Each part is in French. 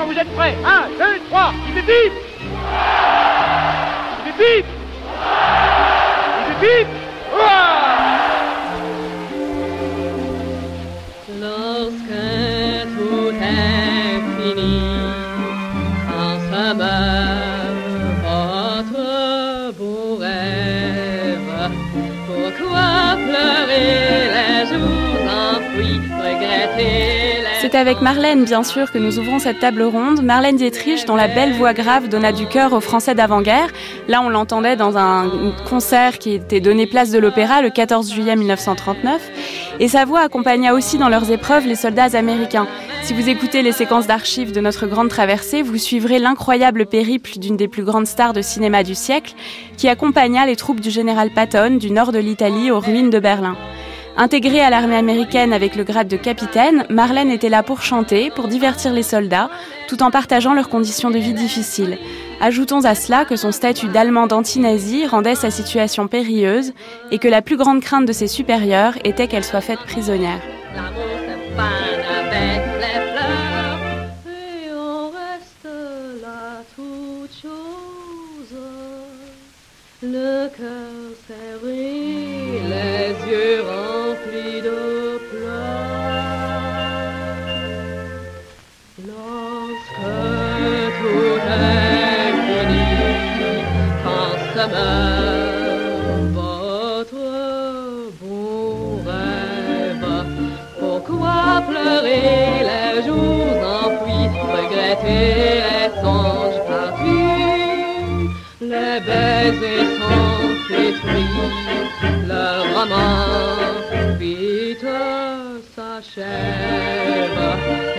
Attention, vous êtes prêts. Un, deux, trois, il fait bip Marlène, bien sûr, que nous ouvrons cette table ronde. Marlène Dietrich, dont la belle voix grave donna du cœur aux Français d'avant-guerre. Là, on l'entendait dans un concert qui était donné place de l'Opéra le 14 juillet 1939. Et sa voix accompagna aussi dans leurs épreuves les soldats américains. Si vous écoutez les séquences d'archives de notre grande traversée, vous suivrez l'incroyable périple d'une des plus grandes stars de cinéma du siècle, qui accompagna les troupes du général Patton du nord de l'Italie aux ruines de Berlin. Intégrée à l'armée américaine avec le grade de capitaine, Marlène était là pour chanter, pour divertir les soldats, tout en partageant leurs conditions de vie difficiles. Ajoutons à cela que son statut d'allemande anti-nazi rendait sa situation périlleuse et que la plus grande crainte de ses supérieurs était qu'elle soit faite prisonnière. Votre beau rêve, pourquoi pleurer les jours enfouis, regretter les songes perdus, les baisers sont détruits, le roman vite s'achève,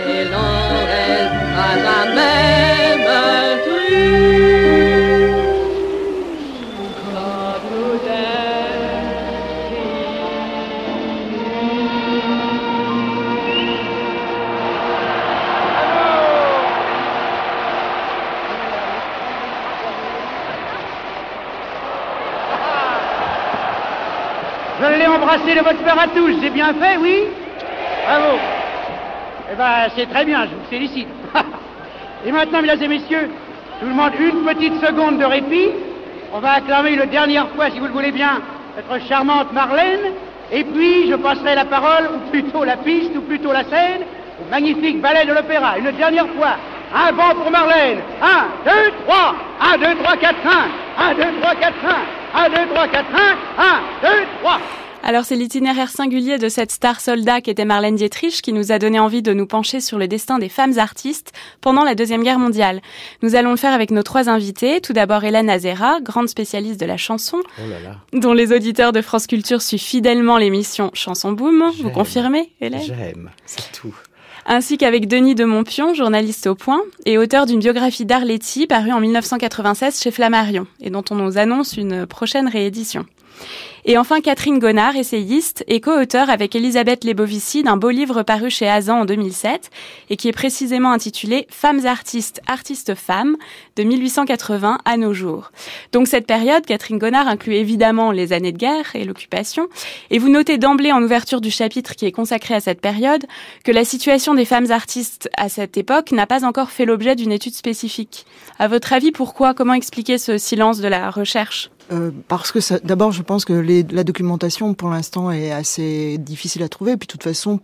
et l'on reste à jamais meurtri. De votre part à tous, j'ai bien fait, oui Bravo Eh ben, c'est très bien, je vous félicite. Et maintenant, mesdames et messieurs, je vous demande une petite seconde de répit. On va acclamer une dernière fois, si vous le voulez bien, notre charmante Marlène. Et puis, je passerai la parole, ou plutôt la piste, ou plutôt la scène, au magnifique ballet de l'opéra. Une dernière fois. Un vent pour Marlène. Un, deux, trois. Un, deux, trois, quatre, cinq. Un, deux, trois, quatre, cinq. Un, deux, trois, quatre, cinq. Un, deux, trois. Alors c'est l'itinéraire singulier de cette star soldat qui était Marlène Dietrich qui nous a donné envie de nous pencher sur le destin des femmes artistes pendant la Deuxième Guerre mondiale. Nous allons le faire avec nos trois invités. Tout d'abord Hélène Azera, grande spécialiste de la chanson, Oh là là. dont les auditeurs de France Culture suivent fidèlement l'émission Chanson Boom. Vous confirmez, Hélène? J'aime, c'est tout. ainsi qu'avec Denis de Montpion, journaliste au Point, et auteur d'une biographie d'Arletty parue en 1996 chez Flammarion, et dont on nous annonce une prochaine réédition. Et enfin Catherine Gonard, essayiste et co-auteur avec Elisabeth Lebovici d'un beau livre paru chez Azan en 2007 et qui est précisément intitulé Femmes artistes, artistes femmes de 1880 à nos jours. Donc cette période, Catherine Gonard inclut évidemment les années de guerre et l'occupation. Et vous notez d'emblée en ouverture du chapitre qui est consacré à cette période que la situation des femmes artistes à cette époque n'a pas encore fait l'objet d'une étude spécifique. À votre avis, pourquoi? Comment expliquer ce silence de la recherche? Euh, parce que d'abord, je pense que la documentation, pour l'instant, est assez difficile à trouver. Puis, de toute façon,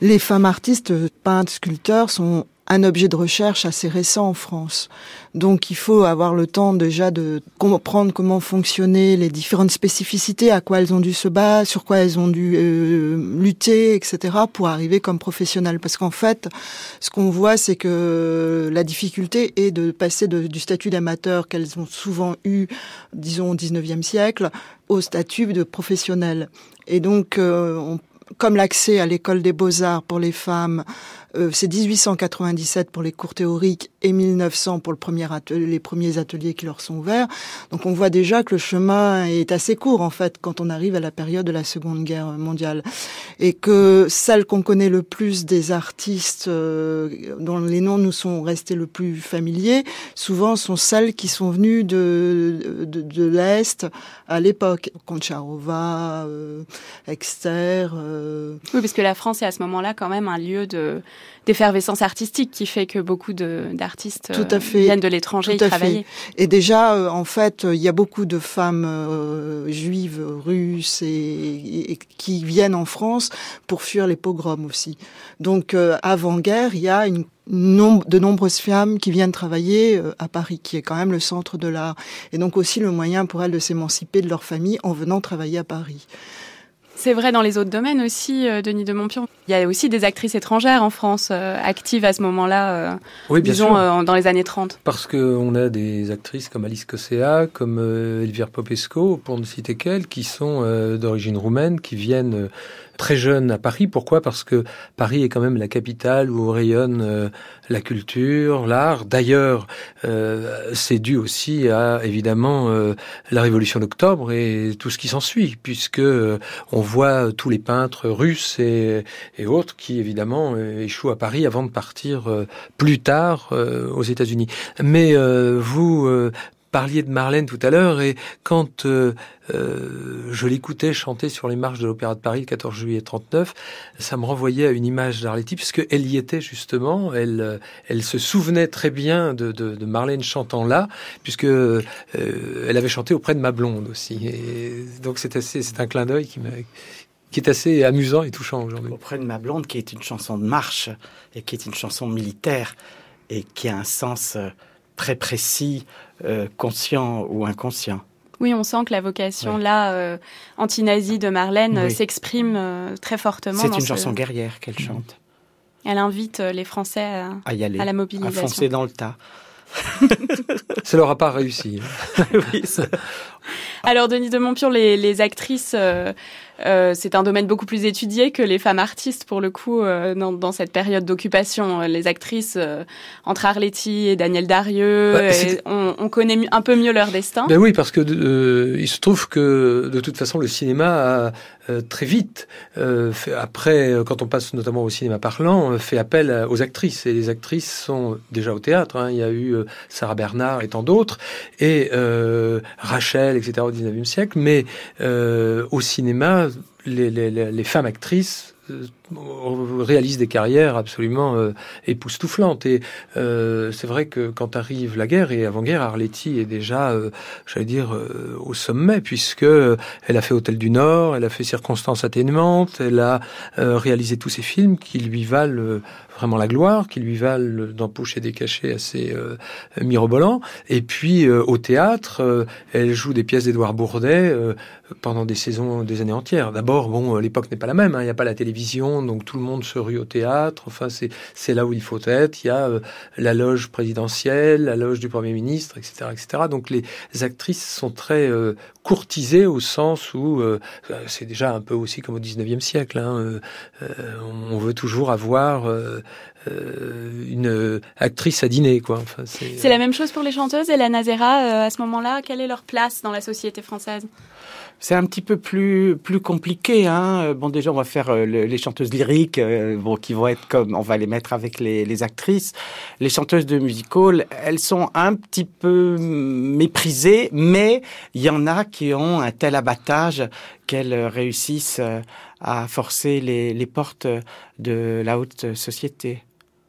les femmes artistes, peintres, sculpteurs, sont un objet de recherche assez récent en France. Donc, il faut avoir le temps déjà de comprendre comment fonctionnaient les différentes spécificités, à quoi elles ont dû se battre, sur quoi elles ont dû euh, lutter, etc., pour arriver comme professionnelles. Parce qu'en fait, ce qu'on voit, c'est que la difficulté est de passer du statut d'amateur qu'elles ont souvent eu, disons, au 19e siècle, au statut de professionnel. Et donc, euh, comme l'accès à l'école des beaux-arts pour les femmes Euh, c'est 1897 pour les cours théoriques et 1900 pour le premier atelier, les premiers ateliers qui leur sont ouverts. Donc on voit déjà que le chemin est assez court en fait quand on arrive à la période de la Seconde Guerre mondiale et que celle qu'on connaît le plus des artistes euh, dont les noms nous sont restés le plus familiers, souvent sont celles qui sont venues de, de, de l'Est à l'époque. Concharova, euh, Exter. Euh... Oui, parce que la France est à ce moment-là quand même un lieu de d'effervescence artistique qui fait que beaucoup d'artistes euh, viennent de l'étranger y travailler. Et déjà, euh, en fait, il y a beaucoup de femmes euh, juives, russes et, et, qui viennent en France pour fuir les pogroms aussi. Donc, avant-guerre, il y a une de nombreuses femmes qui viennent travailler à Paris, qui est quand même le centre de l'art, et donc aussi le moyen pour elles de s'émanciper de leur famille en venant travailler à Paris. C'est vrai dans les autres domaines aussi, euh, Denis de Montpion. Il y a aussi des actrices étrangères en France euh, actives à ce moment-là, euh, oui, disons dans les années 30. Parce qu'on a des actrices comme Alice Cossea, comme Elvire Popesco, pour ne citer qu'elles, qui sont d'origine roumaine, qui viennent très jeune à Paris. Pourquoi? Parce que Paris est quand même la capitale où rayonne euh, la culture, l'art. D'ailleurs, euh, c'est dû aussi à évidemment euh, la Révolution d'octobre et tout ce qui s'ensuit, puisque on voit tous les peintres russes et, et, autres qui évidemment échouent à Paris avant de partir plus tard aux États-Unis. Mais vous parliez de Marlène tout à l'heure et quand euh, euh, je l'écoutais chanter sur les marches de l'Opéra de Paris le 14 juillet 39, ça me renvoyait à une image d'Arletty puisque elle y était justement, elle, euh, elle se souvenait très bien de, de, Marlène chantant là puisque elle avait chanté auprès de ma blonde aussi. Et donc c'est assez, c'est un clin d'œil qui m'a qui est assez amusant et touchant aujourd'hui. Auprès de ma blonde, qui est une chanson de marche et qui est une chanson militaire et qui a un sens très précis, euh, conscient ou inconscient. Oui, on sent que la vocation oui. là euh, anti-nazie de Marlène oui. s'exprime euh, très fortement. C'est une ce... chanson guerrière qu'elle chante. Elle invite euh, les Français à, à y aller, à la mobilisation. à foncer dans le tas. ça leur a pas réussi. oui, ça... Alors, Denis de Montpion, les, les actrices, euh, euh, c'est un domaine beaucoup plus étudié que les femmes artistes, pour le coup, euh, dans, dans, cette période d'occupation. Les actrices, euh, entre Arletty et Daniel Darieux, bah, et on, on, connaît un peu mieux leur destin. Ben oui, parce que euh, il se trouve que, de toute façon, le cinéma a euh, très vite, fait, après, quand on passe notamment au cinéma parlant, fait appel aux actrices. Et les actrices sont déjà au théâtre. Hein. Il y a eu Sarah Bernard et tant d'autres. Et Rachel, etc., au 19e siècle, mais euh, au cinéma, les, femmes actrices euh, réalisent des carrières absolument euh, époustouflantes. Et euh, c'est vrai que quand arrive la guerre, et avant-guerre, Arletty est déjà, euh, j'allais dire, euh, au sommet, puisque elle a fait Hôtel du Nord, elle a fait Circonstances atténuantes, elle a euh, réalisé tous ces films qui lui valent vraiment la gloire, qui lui valent d'empocher des cachets assez mirobolants. Et puis au théâtre, elle joue des pièces d'Édouard Bourdet pendant des saisons, des années entières. D'abord, bon, l'époque n'est pas la même, hein, il n'y a pas la télévision, donc tout le monde se rue au théâtre. Enfin, c'est c'est là où il faut être. Il y a euh, la loge présidentielle, la loge du premier ministre, etc., etc. Donc les actrices sont très euh, courtisées au sens où euh, c'est déjà un peu aussi comme au 19e siècle. Hein, on veut toujours avoir une actrice à dîner, quoi. Enfin, c'est la même chose pour les chanteuses. Et la Nazera, à ce moment-là, quelle est leur place dans la société française? C'est un petit peu plus plus compliqué. Hein. Bon, déjà, on va faire euh, les chanteuses lyriques, euh, bon, qui vont être comme, on va les mettre avec les, les actrices. Les chanteuses de music hall, elles sont un petit peu méprisées, mais il y en a qui ont un tel abattage qu'elles réussissent euh, à forcer les, les portes de la haute société.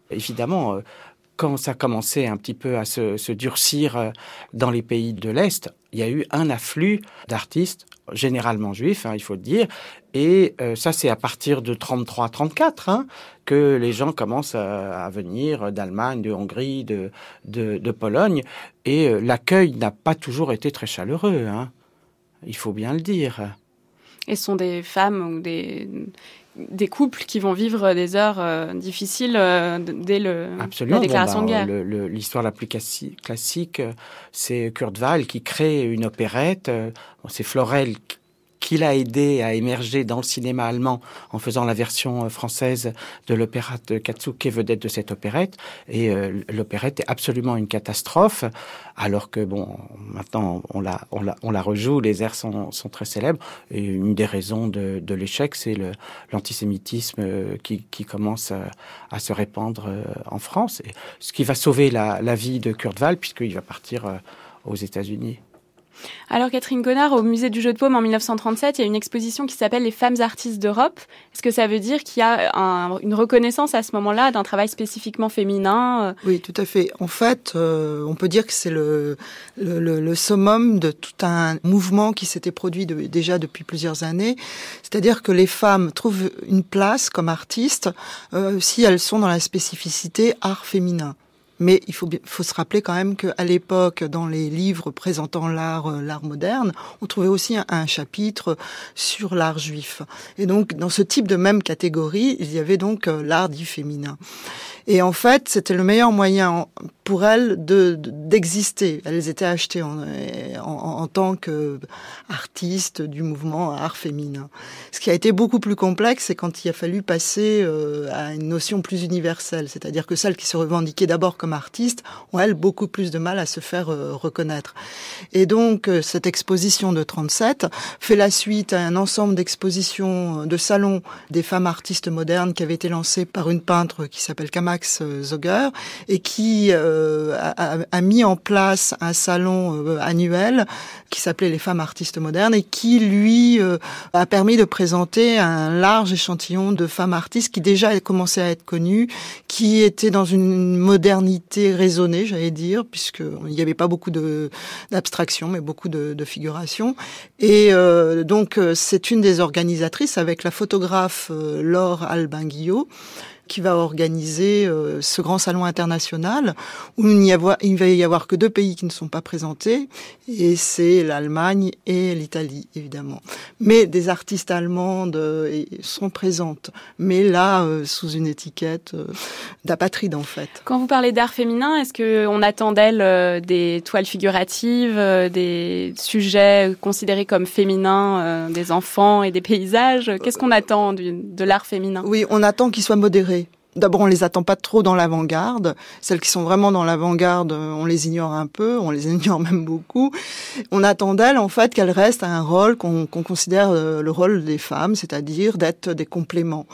Évidemment, quand ça commençait un petit peu à se, se durcir dans les pays de l'Est, il y a eu un afflux d'artistes généralement juifs, hein, il faut le dire. Et euh, ça, c'est à partir de 33-34 hein, que les gens commencent à, venir d'Allemagne, de Hongrie, de, de, de Pologne. Et euh, l'accueil n'a pas toujours été très chaleureux. Hein. Il faut bien le dire. Et ce sont des femmes ou des, des couples qui vont vivre des heures euh, difficiles euh, dès le, Absolument. la déclaration bon, bah, de guerre. L'histoire la plus classique, c'est Kurt Weill qui crée une opérette. Bon, c'est Florel qu'il a aidé à émerger dans le cinéma allemand en faisant la version euh, française de l'opéra de Katsuke, vedette de cette opérette. Et euh, l'opérette est absolument une catastrophe, alors que bon, maintenant on la, rejoue, les airs sont, très célèbres. Et une des raisons de, l'échec, c'est l'antisémitisme euh, qui, commence à, se répandre en France. Ce qui va sauver la, la vie de Kurt Weill, puisqu'il va partir aux États-Unis. Alors Catherine Connard, au musée du jeu de paume en 1937, il y a une exposition qui s'appelle Les femmes artistes d'Europe. Est-ce que ça veut dire qu'il y a un, une reconnaissance à ce moment-là d'un travail spécifiquement féminin euh? Oui, tout à fait. En fait, euh, on peut dire que c'est le, summum de tout un mouvement qui s'était produit déjà depuis plusieurs années. C'est-à-dire que les femmes trouvent une place comme artistes euh, si elles sont dans la spécificité art féminin. Mais il faut, se rappeler quand même qu'à l'époque, dans les livres présentant l'art, euh, l'art moderne, on trouvait aussi un, un chapitre sur l'art juif. Et donc, dans ce type de même catégorie, il y avait donc euh, l'art dit féminin. Et en fait, c'était le meilleur moyen pour elles de, d'exister. Elles étaient achetées en, en, en tant qu'artistes du mouvement art féminin. Ce qui a été beaucoup plus complexe, c'est quand il a fallu passer euh, à une notion plus universelle. C'est-à-dire que celles qui se revendiquaient d'abord comme artistes ont, elles, beaucoup plus de mal à se faire euh, reconnaître. Et donc, euh, cette exposition de 37 fait la suite à un ensemble d'expositions, de salons des femmes artistes modernes qui avaient été lancés par une peintre qui s'appelle Kama Max Zoger et qui euh, a, mis en place un salon euh, annuel qui s'appelait les femmes artistes modernes et qui lui euh, a permis de présenter un large échantillon de femmes artistes qui déjà commençaient à être connues, qui étaient dans une modernité raisonnée, j'allais dire, puisque il n'y avait pas beaucoup de d'abstraction, mais beaucoup de, figuration. Et euh, donc c'est une des organisatrices avec la photographe euh, Laure Albinguillot qui va organiser euh, ce grand salon international où il, n'y avoir, il va y avoir que deux pays qui ne sont pas présentés et c'est l'Allemagne et l'Italie évidemment. Mais des artistes allemandes euh, sont présentes, mais là euh, sous une étiquette d'apatride en fait. Quand vous parlez d'art féminin, est-ce que on attend d'elle des toiles figuratives, des sujets considérés comme féminins, des enfants et des paysages? Qu'est-ce qu'on attend de l'art féminin? Oui, on attend qu'il soit modéré D'abord, on les attend pas trop dans l'avant-garde. Celles qui sont vraiment dans l'avant-garde, on les ignore un peu, on les ignore même beaucoup. On attend d'elles, en fait, qu'elles restent à un rôle qu'on qu considère euh, le rôle des femmes, c'est-à-dire d'être des compléments.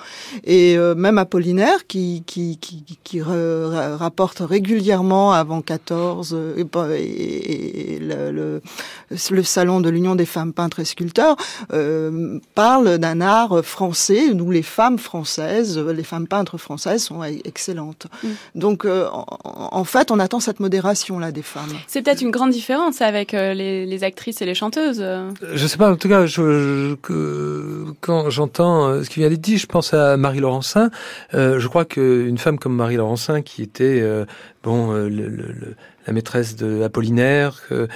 Et euh, même Apollinaire, qui, rapporte régulièrement avant 14 et, le, salon de l'Union des femmes peintres et sculpteurs, euh, parle d'un art français où les femmes françaises, les femmes peintres françaises sont excellentes. Mm. Donc, euh, en, en, fait, on attend cette modération là des femmes. C'est peut-être une grande différence avec euh, les, les, actrices et les chanteuses. Je sais pas. En tout cas, je, je, que, quand j'entends euh, ce qui vient d'être dit, je pense à Marie Laurencin. Euh, je crois qu'une femme comme Marie Laurencin, qui était euh, bon le, le, le la maîtresse de Apollinaire, euh,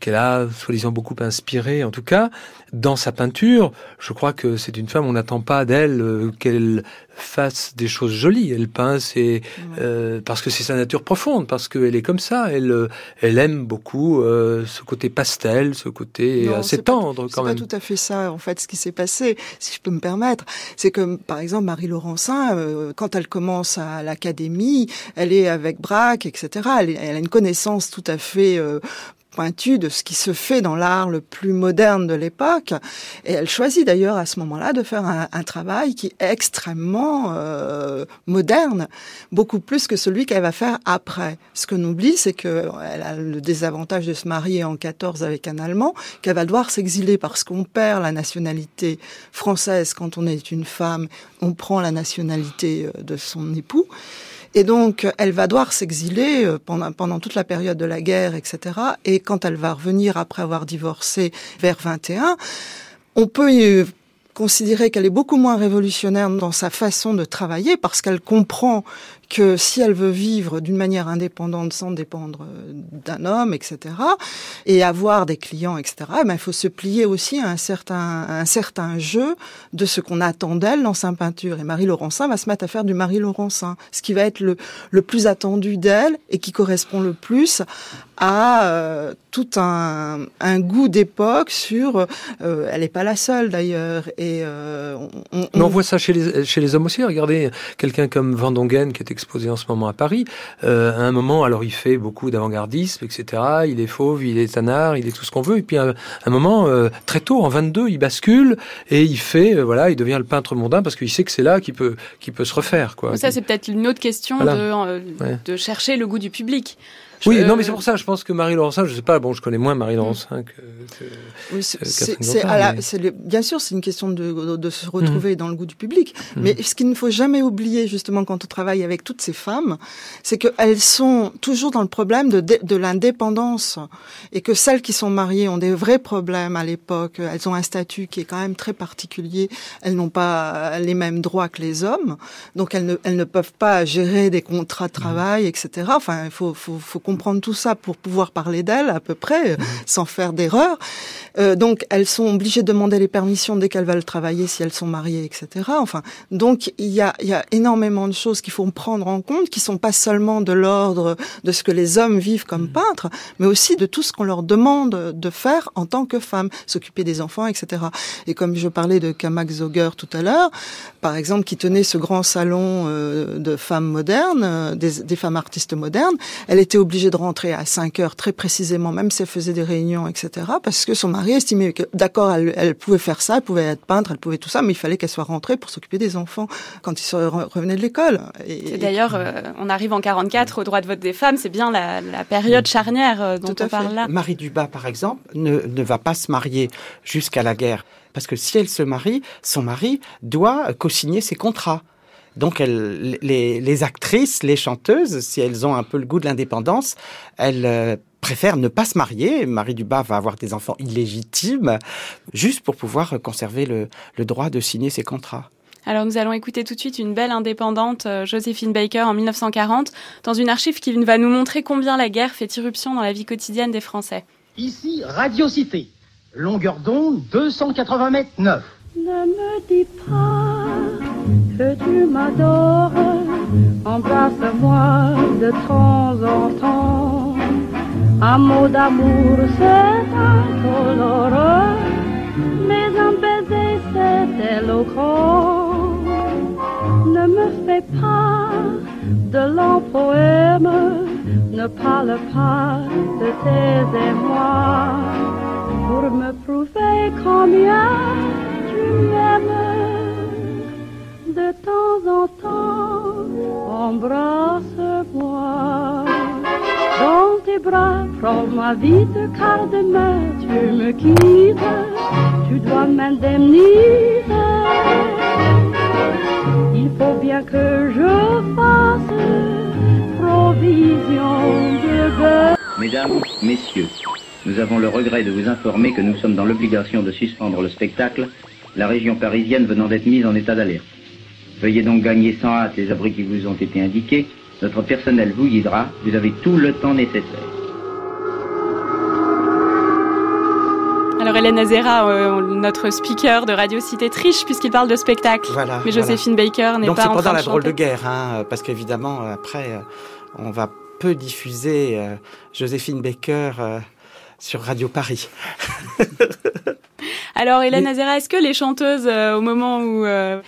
qu'elle a soi-disant beaucoup inspiré. En tout cas, dans sa peinture, je crois que c'est une femme, on n'attend pas d'elle euh, qu'elle fasse des choses jolies. Elle peint, c'est euh, parce que c'est sa nature profonde, parce qu'elle est comme ça. Elle, elle aime beaucoup euh, ce côté pastel, ce côté non, assez tendre quand même. C'est pas tout à fait ça, en fait, ce qui s'est passé, si je peux me permettre. C'est que, par exemple, Marie Laurencin, euh, quand elle commence à l'académie, elle est avec Braque, etc. Elle, elle, a une connaissance tout à fait euh, pointue de ce qui se fait dans l'art le plus moderne de l'époque. Et elle choisit d'ailleurs à ce moment-là de faire un, travail qui est extrêmement euh, moderne, beaucoup plus que celui qu'elle va faire après. Ce qu'on oublie, c'est qu'elle a le désavantage de se marier en 14 avec un Allemand, qu'elle va devoir s'exiler parce qu'on perd la nationalité française quand on est une femme, on prend la nationalité euh, de son époux. Et donc, elle va devoir s'exiler euh, pendant, pendant toute la période de la guerre, etc. Et quand elle va revenir après avoir divorcé vers 21, on peut considérer qu'elle est beaucoup moins révolutionnaire dans sa façon de travailler parce qu'elle comprend que si elle veut vivre d'une manière indépendante sans dépendre euh, d'un homme, etc., et avoir des clients, etc., eh ben, il faut se plier aussi à un certain, un certain jeu de ce qu'on attend d'elle dans sa peinture. Et Marie Laurencin va se mettre à faire du Marie Laurencin, ce qui va être le, le plus attendu d'elle et qui correspond le plus à euh, tout un, un goût d'époque sur. Euh, elle n'est pas la seule d'ailleurs. Et euh, on, on... on, voit ça chez les, chez les hommes aussi. Regardez quelqu'un comme Van Dongen qui est exposé en ce moment à Paris. Euh, à un moment, alors il fait beaucoup d'avant-gardisme, etc. Il est fauve, il est tanard, il est tout ce qu'on veut. Et puis à un moment, euh, très tôt, en 22, il bascule et il fait, euh, voilà, il devient le peintre mondain parce qu'il sait que c'est là qu'il peut, qu'il peut se refaire. Quoi. Ça, c'est peut-être une autre question voilà. de, ouais. de chercher le goût du public. Oui, non, mais c'est pour ça, je pense que Marie Laurencin, je sais pas, bon, je connais moins Marie Laurencin que, que, oui, c'est, mais... bien sûr, c'est une question de, de, de se retrouver mmh. dans le goût du public. Mmh. Mais ce qu'il ne faut jamais oublier, justement, quand on travaille avec toutes ces femmes, c'est qu'elles sont toujours dans le problème de, de l'indépendance. Et que celles qui sont mariées ont des vrais problèmes à l'époque. Elles ont un statut qui est quand même très particulier. Elles n'ont pas les mêmes droits que les hommes. Donc, elles ne, elles ne peuvent pas gérer des contrats de travail, etc. Enfin, il faut, faut, faut comprendre tout ça pour pouvoir parler d'elles à peu près, mmh. sans faire d'erreur. Euh, donc elles sont obligées de demander les permissions dès qu'elles veulent travailler, si elles sont mariées, etc. Enfin, donc il y a, y a énormément de choses qu'il faut prendre en compte, qui sont pas seulement de l'ordre de ce que les hommes vivent comme mmh. peintres, mais aussi de tout ce qu'on leur demande de faire en tant que femmes, s'occuper des enfants, etc. Et comme je parlais de Kamak Zoger tout à l'heure, par exemple, qui tenait ce grand salon euh, de femmes modernes, euh, des, des femmes artistes modernes, elle était obligée obligée de rentrer à 5 heures très précisément, même si elle faisait des réunions, etc. Parce que son mari estimait que, d'accord, elle, elle, pouvait faire ça, elle pouvait être peintre, elle pouvait tout ça, mais il fallait qu'elle soit rentrée pour s'occuper des enfants quand ils revenaient de l'école. Et, et d'ailleurs, euh, on arrive en 44 au droit de vote des femmes, c'est bien la, la, période charnière euh, dont on parle là. Marie Dubas, par exemple, ne, ne va pas se marier jusqu'à la guerre. Parce que si elle se marie, son mari doit co-signer ses contrats. Donc, elles, les, les, actrices, les chanteuses, si elles ont un peu le goût de l'indépendance, elles euh, préfèrent ne pas se marier. Marie Dubas va avoir des enfants illégitimes, juste pour pouvoir conserver le, le droit de signer ses contrats. Alors nous allons écouter tout de suite une belle indépendante, euh, Joséphine Baker, en 1940, dans une archive qui va nous montrer combien la guerre fait irruption dans la vie quotidienne des Français. Ici, Radio Cité. Longueur d'onde 280 mètres 9. Ne me dis pas que tu m'adores, embrasse-moi de temps en temps. Un mot d'amour, c'est incolore, mais un baiser, c'est éloquent. Ne me fais pas de longs poèmes, ne parle pas de tes émois, pour me prouver combien m'aimes de temps en temps, embrasse-moi. Dans tes bras, prends ma vie de car demain tu me quittes, tu dois m'indemniser. Il faut bien que je fasse provision de beurre. Mesdames, messieurs, nous avons le regret de vous informer que nous sommes dans l'obligation de suspendre le spectacle, la région parisienne venant d'être mise en état d'alerte. Veuillez donc gagner sans hâte les abris qui vous ont été indiqués. Notre personnel vous guidera. Vous avez tout le temps nécessaire. Alors Hélène Azera, euh, notre speaker de Radio Cité triche puisqu'il parle de spectacle. Voilà, Mais Joséphine voilà. Baker n'est Donc pas c'est en pendant train la de drôle de guerre, hein, parce qu'évidemment après euh, on va peu diffuser euh, Joséphine Baker euh, sur Radio Paris. Alors Hélène Azera, est-ce que les chanteuses, euh, au moment où, euh,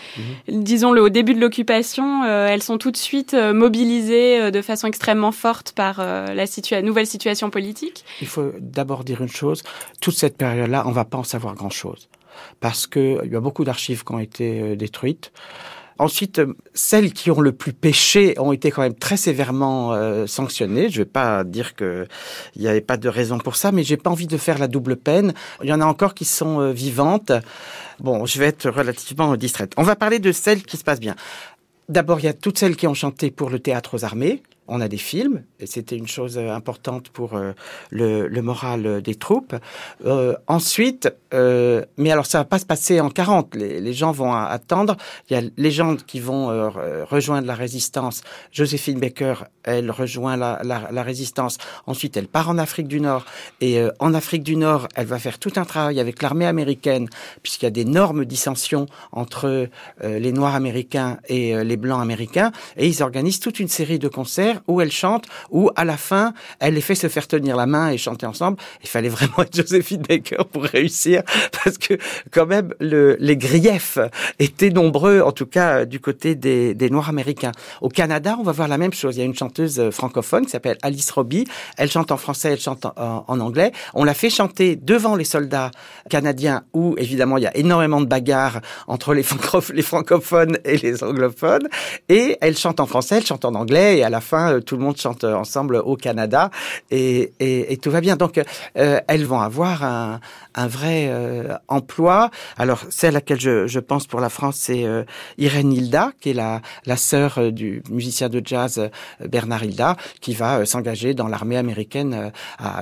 Mhm. disons le au début de l'occupation, euh, elles sont tout de suite euh, mobilisées euh, de façon extrêmement forte par euh, la situa nouvelle situation politique? Il faut d'abord dire une chose, toute cette période-là, on va pas en savoir grand-chose. Parce que il y a beaucoup d'archives qui ont été euh, détruites. Ensuite, euh, celles qui ont le plus péché ont été quand même très sévèrement euh, sanctionnées. Je vais pas dire que il n'y avait pas de raison pour ça, mais j'ai pas envie de faire la double peine. Il y en a encore qui sont euh, vivantes. Bon, je vais être relativement distraite. On va parler de celles qui se passent bien. D'abord, il y a toutes celles qui ont chanté pour le théâtre aux armées, on a des films, et c'était une chose euh, importante pour euh, le, moral des troupes. Euh, ensuite, euh, mais alors ça va pas se passer en 40, les, gens vont attendre. Il y a les gens qui vont euh, rejoindre la résistance. Joséphine Baker, elle rejoint la, résistance. Ensuite, elle part en Afrique du Nord, et en Afrique du Nord, elle va faire tout un travail avec l'armée américaine, puisqu'il y a d'énormes dissensions entre les Noirs américains et les Blancs américains, et ils organisent toute une série de concerts où elle chante, où à la fin, elle les fait se faire tenir la main et chanter ensemble. Il fallait vraiment être Joséphine Baker pour réussir, parce que quand même, le, les griefs étaient nombreux, en tout cas du côté des, Noirs américains. Au Canada, on va voir la même chose. Il y a une chanteuse francophone qui s'appelle Alice Robbie. Elle chante en français, elle chante en, anglais. On l'a fait chanter devant les soldats canadiens, où évidemment il y a énormément de bagarres entre les francophones et les anglophones. Et elle chante en français, elle chante en anglais, et à la fin, euh, tout le monde chante ensemble au Canada et, tout va bien. Donc, euh, elles vont avoir un, vrai euh, emploi. Alors, celle à laquelle je, pense pour la France, c'est Irène Hilda, qui est la, sœur du musicien de jazz Bernard Hilda, qui va s'engager dans l'armée américaine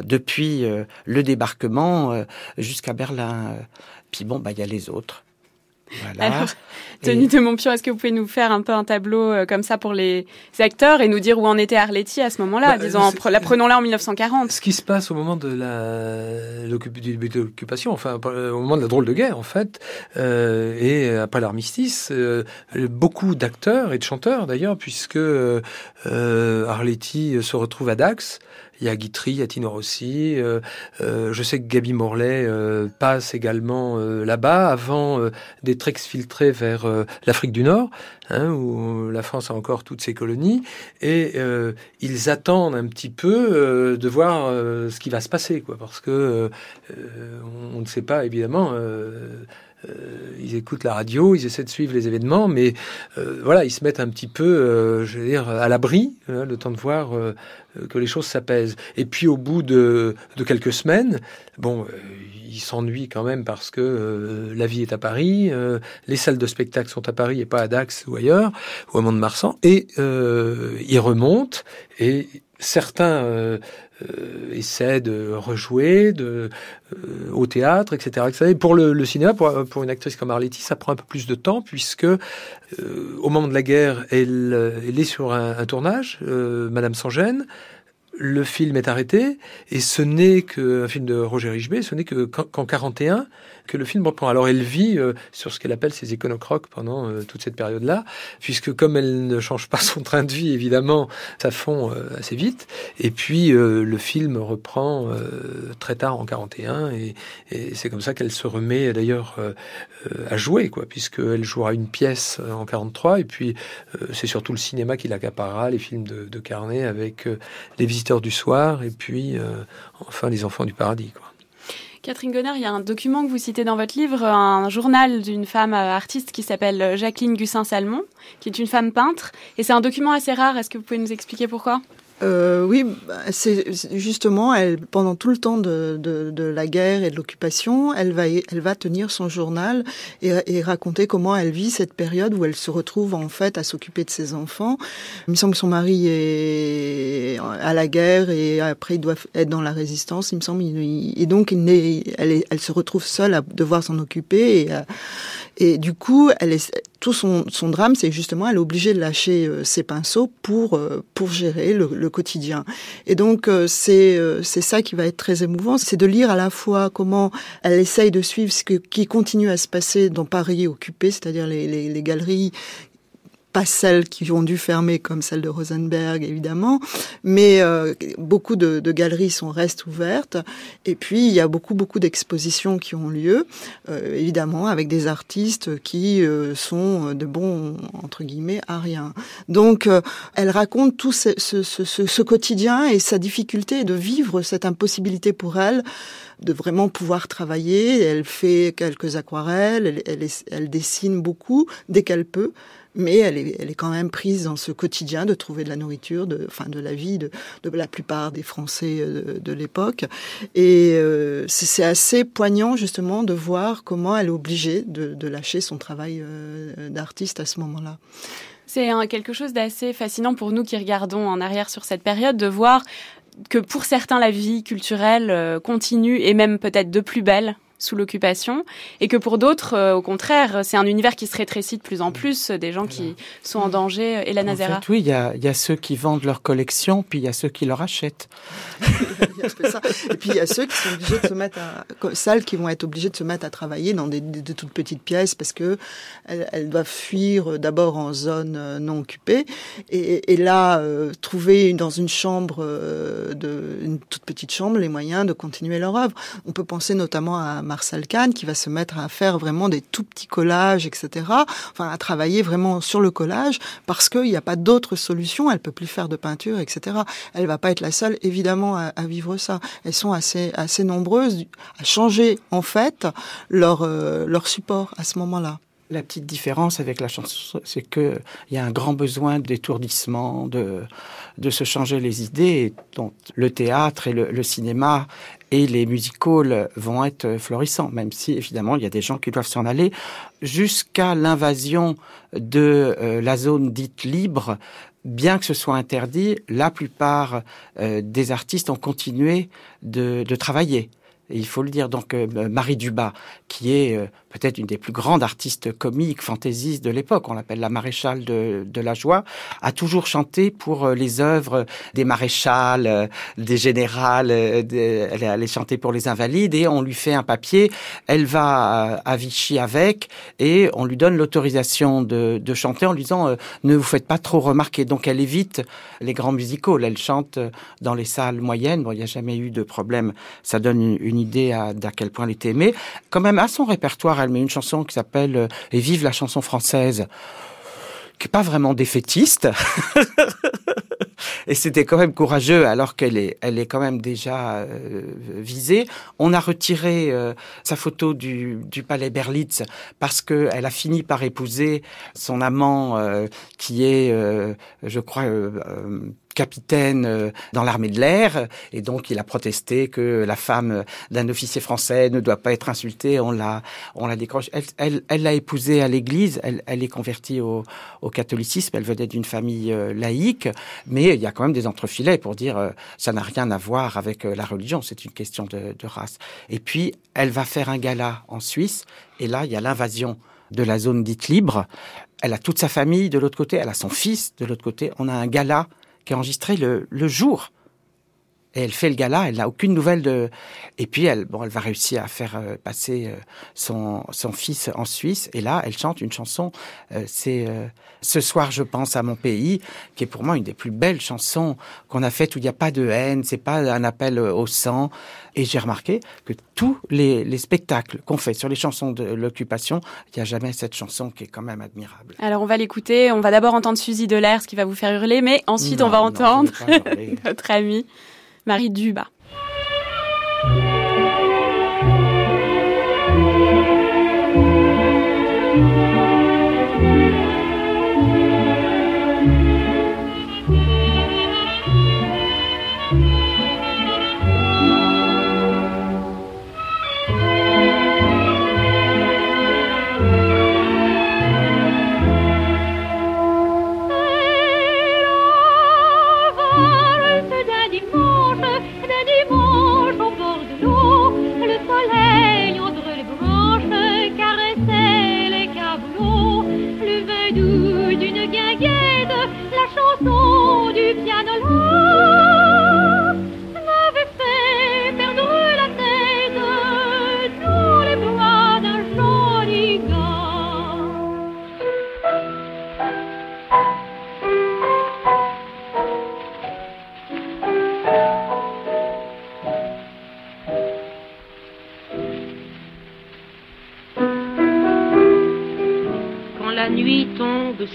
depuis le débarquement jusqu'à Berlin. Puis bon, bah il y a les autres. Voilà. Alors, Denis de Montpion, est-ce que vous pouvez nous faire un peu un tableau euh, comme ça pour les acteurs et nous dire où en était Arletty à ce moment-là, bah, disons, la prenons-la en 1940 Ce qui se passe au moment de l'occupation, enfin au moment de la drôle de guerre en fait, euh, et après l'armistice, euh, beaucoup d'acteurs et de chanteurs d'ailleurs, puisque euh, Arletty se retrouve à Dax, il y a Guitry, il y a Tino Rossi. Euh, euh, je sais que Gaby Morlaix euh, passe également là-bas avant d'être exfiltré vers l'Afrique du Nord, hein, où la France a encore toutes ses colonies. Et ils attendent un petit peu de voir ce qui va se passer, quoi, parce que on, ne sait pas évidemment ils écoutent la radio, ils essaient de suivre les événements, mais voilà, ils se mettent un petit peu, je veux dire, à l'abri, hein, le temps de voir que les choses s'apaisent. Et puis au bout de, quelques semaines, bon, ils s'ennuient quand même parce que la vie est à Paris, les salles de spectacle sont à Paris et pas à Dax ou ailleurs, ou à Mont-de-Marsan, et ils remontent et certains euh, essaient de rejouer de, euh, au théâtre, etc. etc. Et pour le, le cinéma, pour, pour, une actrice comme Arletty, ça prend un peu plus de temps puisque euh, au moment de la guerre, elle, elle est sur un, un tournage, Madame sans gêne. Le film est arrêté et ce n'est qu'un film de Roger Richebé, ce n'est que qu'en 41 que le film reprend. Alors elle vit euh, sur ce qu'elle appelle ses éconocroques pendant euh, toute cette période-là, puisque comme elle ne change pas son train de vie, évidemment, ça fond euh, assez vite. Et puis le film reprend très tard en 41, et, et c'est comme ça qu'elle se remet d'ailleurs à jouer, quoi, puisqu'elle jouera une pièce en 43, et puis c'est surtout le cinéma qui l'accaparera, les films de, de Carnet avec Les Visiteurs du Soir, et puis enfin Les Enfants du Paradis, quoi. Catherine Gonner, il y a un document que vous citez dans votre livre, un journal d'une femme euh, artiste qui s'appelle euh, Jacqueline Gussin-Salmon, qui est une femme peintre. Et c'est un document assez rare. Est-ce que vous pouvez nous expliquer pourquoi? Euh, oui, c'est justement elle pendant tout le temps de, de, de la guerre et de l'occupation, elle va elle va tenir son journal et, et, raconter comment elle vit cette période où elle se retrouve en fait à s'occuper de ses enfants. Il me semble que son mari est à la guerre et après il doit être dans la résistance. Il me semble et donc il elle, est, elle se retrouve seule à devoir s'en occuper et du coup elle est tout son, son drame, c'est justement elle est obligée de lâcher euh, ses pinceaux pour euh, pour gérer le, le, quotidien. Et donc euh, c'est c'est ça qui va être très émouvant, c'est de lire à la fois comment elle essaye de suivre ce que, qui continue à se passer dans Paris occupé, c'est-à-dire les, les, les galeries pas celles qui ont dû fermer comme celle de Rosenberg évidemment, mais euh, beaucoup de, de, galeries sont restent ouvertes. Et puis il y a beaucoup beaucoup d'expositions qui ont lieu, euh, évidemment avec des artistes qui euh, sont de bons entre guillemets à rien. Donc euh, elle raconte tout ce, ce, ce, ce, quotidien et sa difficulté de vivre cette impossibilité pour elle de vraiment pouvoir travailler. Elle fait quelques aquarelles, elle, dessine beaucoup dès qu'elle peut mais elle est, quand même prise dans ce quotidien de trouver de la nourriture, de, enfin de la vie de, la plupart des Français de, de l'époque. Et euh, c'est assez poignant justement de voir comment elle est obligée de, de lâcher son travail euh, d'artiste à ce moment-là. C'est quelque chose d'assez fascinant pour nous qui regardons en arrière sur cette période de voir que pour certains la vie culturelle euh, continue et même peut-être de plus belle sous l'occupation, et que pour d'autres, euh, au contraire, c'est un univers qui se rétrécit de plus en plus, euh, des gens qui sont en danger. Et la Nazara. oui, il y a, y a, ceux qui vendent leur collection, puis il y a ceux qui leur achètent. et puis il y a ceux qui sont obligés de se mettre à, salles qui vont être obligés de se mettre à travailler dans des, de toutes petites pièces parce que elles, doivent fuir d'abord en zone euh, non occupée, et, et là trouver dans une chambre, de, une toute petite chambre, les moyens de continuer leur œuvre. On peut penser notamment à Marcel Kahn qui va se mettre à faire vraiment des tout petits collages, etc. Enfin, à travailler vraiment sur le collage parce qu'il n'y a pas d'autre solution. Elle peut plus faire de peinture, etc. Elle va pas être la seule, évidemment, à, vivre ça. Elles sont assez assez nombreuses à changer en fait leur euh, leur support à ce moment-là. La petite différence avec la chanson, c'est qu'il y a un grand besoin d'étourdissement, de, de se changer les idées. Donc, le théâtre et le, le cinéma et les musicals vont être florissants, même si évidemment il y a des gens qui doivent s'en aller, jusqu'à l'invasion de euh, la zone dite libre. Bien que ce soit interdit, la plupart euh, des artistes ont continué de, de travailler. Il faut le dire. Donc euh, Marie Dubas, qui est euh, peut-être une des plus grandes artistes comiques, fantaisistes de l'époque, on l'appelle la maréchale de, la joie, a toujours chanté pour euh, les œuvres des maréchals, des générales. elle allait chanter pour les invalides et on lui fait un papier. Elle va à, Vichy avec et on lui donne l'autorisation de, chanter en lui disant ne vous faites pas trop remarquer. Donc elle évite les grands musicals. Elle chante dans les salles moyennes. Bon, il n'y a jamais eu de problème. Ça donne une idée d'à quel point elle était aimée. Quand même, à son répertoire, elle met une chanson qui s'appelle euh, Et vive la chanson française qui est pas vraiment défaitiste. et c'était quand même courageux alors qu'elle est, elle est quand même déjà euh, visée. On a retiré euh, sa photo du, du palais Berlitz parce que elle a fini par épouser son amant qui est, je crois, capitaine euh, dans l'armée de l'air, et donc il a protesté que la femme d'un officier français ne doit pas être insultée. On l'a, on l'a décroché. Elle, elle, elle l'a épousé à l'Église. Elle, elle est convertie au, au catholicisme. Elle venait d'une famille euh, laïque, mais il y a quand même des entrefilets pour dire euh, ça n'a rien à voir avec la religion. C'est une question de, de race. Et puis elle va faire un gala en Suisse, et là il y a l'invasion de la zone dite libre. Elle a toute sa famille de l'autre côté, elle a son fils de l'autre côté. On a un gala qui est enregistré le, le jour. Et elle fait le gala, elle n'a aucune nouvelle de. Et puis elle, bon, elle va réussir à faire euh, passer euh, son, son fils en Suisse. Et là, elle chante une chanson. Euh, c'est ce soir, je pense à mon pays, qui est pour moi une des plus belles chansons qu'on a faites où il n'y a pas de haine, c'est pas un appel au sang. Et j'ai remarqué que tous les, les spectacles qu'on fait sur les chansons de l'occupation, il n'y a jamais cette chanson qui est quand même admirable. Alors on va l'écouter. On va d'abord entendre Suzy Delair, ce qui va vous faire hurler, mais ensuite on va entendre notre ami Marie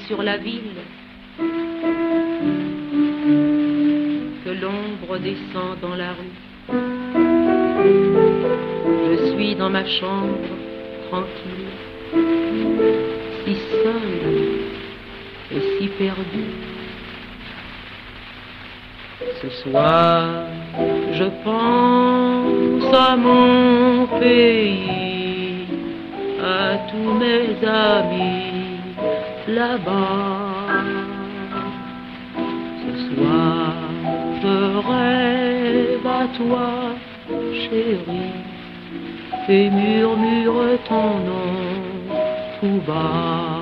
Sur la ville, que l'ombre descend dans la rue. Je suis dans ma chambre, tranquille, si seule et si perdue. Ce soir, je pense à mon pays, à tous mes amis là-bas. Ce soir, je rêve à toi, chérie, et murmure ton nom tout bas.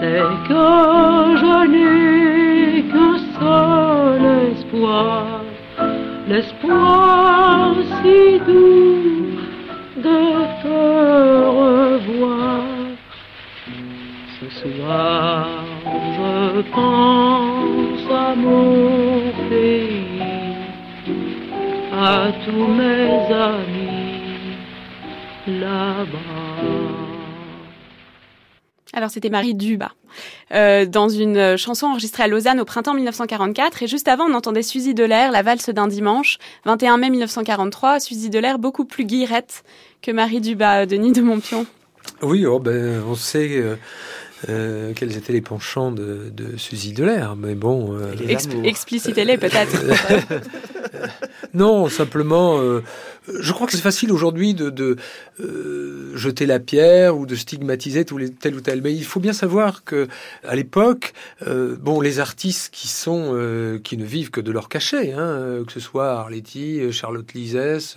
C'est que je n'ai qu'un seul espoir, l'espoir si doux je pense à mon à tous mes amis là-bas. Alors c'était Marie Dubas, euh, dans une chanson enregistrée à Lausanne au printemps 1944. Et juste avant, on entendait Suzy Delair, La valse d'un dimanche, 21 mai 1943. Suzy Delair, beaucoup plus guirette que Marie Dubas, Denis de Montpion. Oui, oh, ben, on sait euh, euh, quels étaient les penchants de, de Suzy Delair, mais bon... Euh, Exp- explicitez-les peut-être. non, simplement, euh, je crois que c'est facile aujourd'hui de, euh, jeter la pierre ou de stigmatiser tous les, tel ou tel. Mais il faut bien savoir que à l'époque, euh, bon, les artistes qui sont euh, qui ne vivent que de leur cachet, hein, que ce soit Arletty, Charlotte Lisès,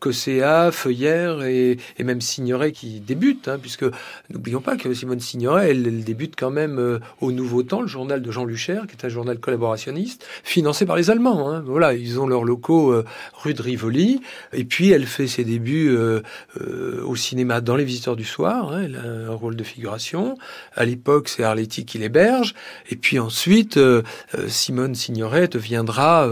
Cossea, Feuillère et, même Signoret qui débutent, hein, puisque n'oublions pas que Simone Signoret, elle, débute quand même au Nouveau Temps, le journal de Jean Lucher, qui est un journal collaborationniste, financé par les Allemands. Hein. Voilà, ils ont leurs locaux rue de Rivoli. Puis, elle fait ses débuts euh, euh, au cinéma dans Les Visiteurs du Soir. hein, elle a un rôle de figuration. À l'époque, c'est Arletty qui l'héberge. Et puis ensuite, euh, Simone Signoret deviendra,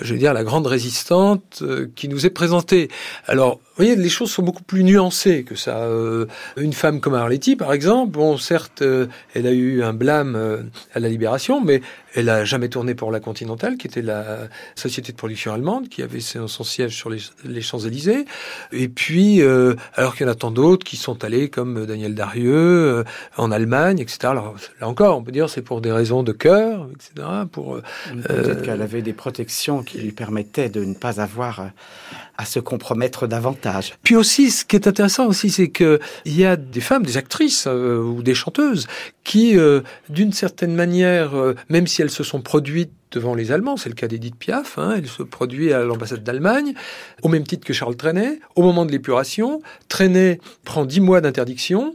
je veux dire, la grande résistante qui nous est présentée. Alors, vous voyez, les choses sont beaucoup plus nuancées que ça. Euh, une femme comme Arletty, par exemple, bon, certes, euh, elle a eu un blâme euh, à la Libération, mais elle a jamais tourné pour la Continentale, qui était la société de production allemande, qui avait son, siège sur les, Champs-Élysées. Et puis, euh, alors qu'il y en a tant d'autres qui sont allés, comme Daniel Darieux, en Allemagne, etc. Alors, là encore, on peut dire c'est pour des raisons de cœur, etc. Pour, Peut-être qu'elle avait des protections qui lui permettaient de ne pas avoir à se compromettre davantage. Puis aussi, ce qui est intéressant aussi, c'est que il y a des femmes, des actrices euh, ou des chanteuses qui, euh, d'une certaine manière, euh, même si elles se sont produites devant les Allemands, c'est le cas d'Edith Piaf, hein, elle se produit à l'ambassade d'Allemagne, au même titre que Charles Trenet, au moment de l'épuration. Trenet prend dix mois d'interdiction.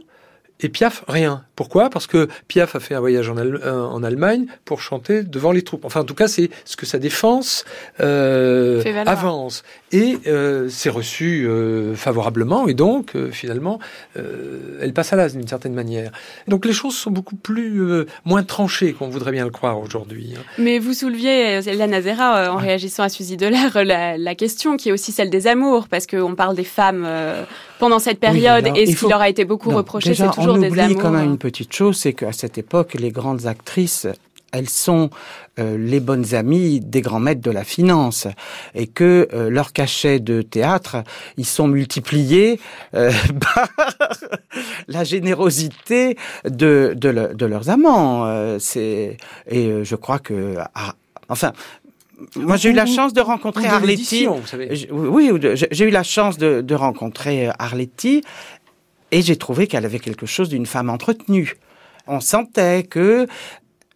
Et Piaf, rien. Pourquoi? Parce que Piaf a fait un voyage en, Al- euh, en Allemagne pour chanter devant les troupes. Enfin, en tout cas, c'est ce que sa défense euh, avance. Et euh, c'est reçu euh, favorablement, et donc, euh, finalement, elle passe à l'as d'une certaine manière. Donc les choses sont beaucoup plus moins tranchées qu'on voudrait bien le croire aujourd'hui. hein. Mais vous souleviez, Azera, euh, en réagissant à Suzy Delair, la, la question qui est aussi celle des amours, parce qu'on parle des femmes pendant cette période, alors, et ce faut- qui leur a été beaucoup Non, reproché, c'est toujours on des oublie amours. quand même euh, une petite chose, c'est qu'à cette époque, les grandes actrices, elles sont euh, les bonnes amies des grands maîtres de la finance, et que euh, leurs cachets de théâtre, ils sont multipliés euh, par la générosité de, de, le- de leurs amants. C'est et je crois que ah, enfin. Moi, j'ai eu la chance de rencontrer Arletty. vous savez. Oui, j'ai eu la chance de, de rencontrer Arletty et j'ai trouvé qu'elle avait quelque chose d'une femme entretenue. On sentait que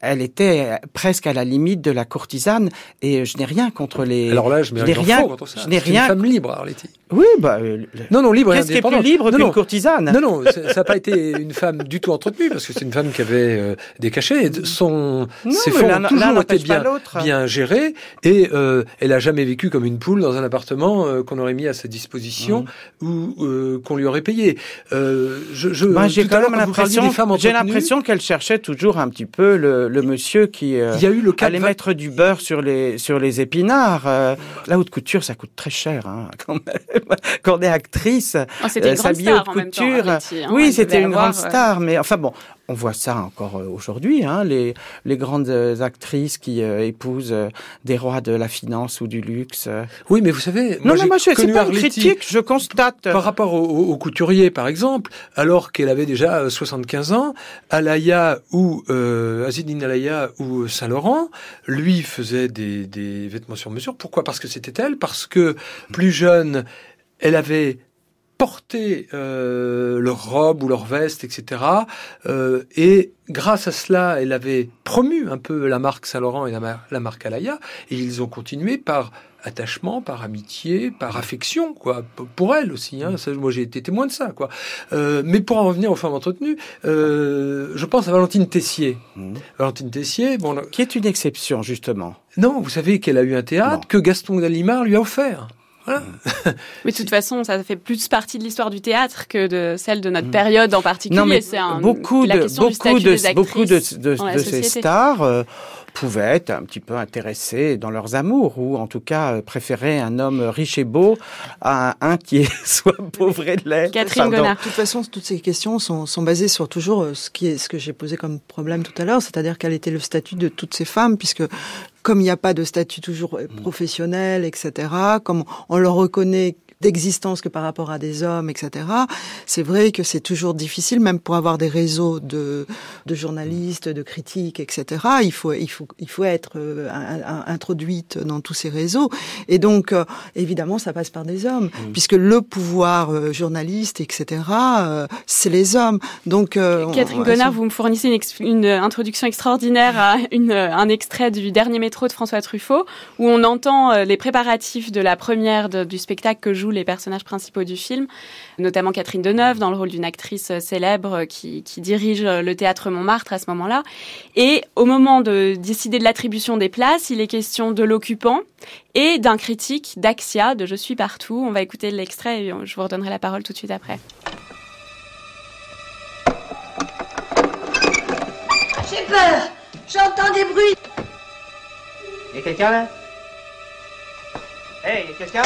elle était presque à la limite de la courtisane et je n'ai rien contre les. Alors là, je n'ai rien. contre ça. Je n'ai C'est une rien. femme libre, Arletty. Oui, bah. euh, le- Non, non, libre Qu'est-ce qui est plus indépendante. libre Non, qu'une non. courtisane Non, non, ça n'a pas été une femme du tout entretenue parce que c'est une femme qui avait euh, des cachets. Et son, Non, ses fonds ont toujours été bien, bien gérés et euh, elle a jamais vécu comme une poule dans un appartement euh, qu'on aurait mis à sa disposition ou euh, qu'on lui aurait payé. Euh, je, je, Bah, j'ai quand même l'impression, j'ai l'impression qu'elle cherchait toujours un petit peu le, le monsieur qui euh, Il y a eu le allait de- mettre du beurre sur les sur les épinards. Euh, la haute couture, ça coûte très cher hein, quand même. Quand on est actrice, Oh, c'était une euh, grande s'habiller star haute en même temps, couture. Arletty, hein. oui, c'était une avoir, grande euh, star, mais enfin bon, on voit ça encore euh, aujourd'hui. Hein, les les grandes euh, actrices qui euh, épousent euh, des rois de la finance ou du luxe. Oui, mais vous savez, Non, non, j'ai moi, je- c'est pas une critique, je constate. Par rapport au, au- au couturier, par exemple, alors qu'elle avait déjà euh, 75 ans, Alaya ou euh, Azedine Alaya ou Saint-Laurent, lui faisait des, des vêtements sur mesure. Pourquoi? Parce que c'était elle. Parce que plus jeune, elle avait porter euh, leur robe ou leur veste, etc. Euh, et grâce à cela, elle avait promu un peu la marque Saint-Laurent et la, la, marque Alaya, et ils ont continué par attachement, par amitié, par affection, quoi, pour elle aussi. Hein. moi, j'ai été témoin de ça, quoi. Euh, mais pour en revenir aux femmes entretenues, euh, je pense à Valentine Tessier. Mmh. Valentine Tessier, bon, qui est une exception justement. Non, vous savez qu'elle a eu un théâtre que Gaston Gallimard lui a offert. Voilà. Mais de toute façon, ça fait plus partie de l'histoire du théâtre que de celle de notre mm. période en particulier. C'est beaucoup, de, beaucoup, de, beaucoup de, de, ces stars euh, pouvaient être un petit peu intéressés dans leurs amours ou en tout cas euh, préférer un homme riche et beau à un qui est soit pauvre et laid. Catherine Gonard. De toute façon, toutes ces questions sont, sont basées sur toujours euh, ce qui est ce que j'ai posé comme problème tout à l'heure, c'est-à-dire quel était le statut de toutes ces femmes, puisque comme il n'y a pas de statut toujours mm. professionnel, etc., comme on leur reconnaît d'existence que par rapport à des hommes, etc. C'est vrai que c'est toujours difficile, même pour avoir des réseaux de, de journalistes, de critiques, etc. Il faut, il faut, il faut être euh, introduite dans tous ces réseaux. Et donc, euh, évidemment, ça passe par des hommes, mmh. puisque le pouvoir euh, journaliste, etc. c'est les hommes. Donc, Catherine Gonard, vous me fournissez une, une introduction extraordinaire à une, un extrait du dernier métro de François Truffaut, où on entend les préparatifs de la première du spectacle que joue les personnages principaux du film, notamment Catherine Deneuve dans le rôle d'une actrice euh, célèbre euh, qui, dirige euh, le théâtre Montmartre à ce moment-là. Et au moment de décider de l'attribution des places, il est question de l'occupant et d'un critique d'Axia, de Je suis partout. On va écouter l'extrait et je vous redonnerai la parole tout de suite après. J'ai peur J'entends des bruits Y a quelqu'un là? Hey, y a quelqu'un?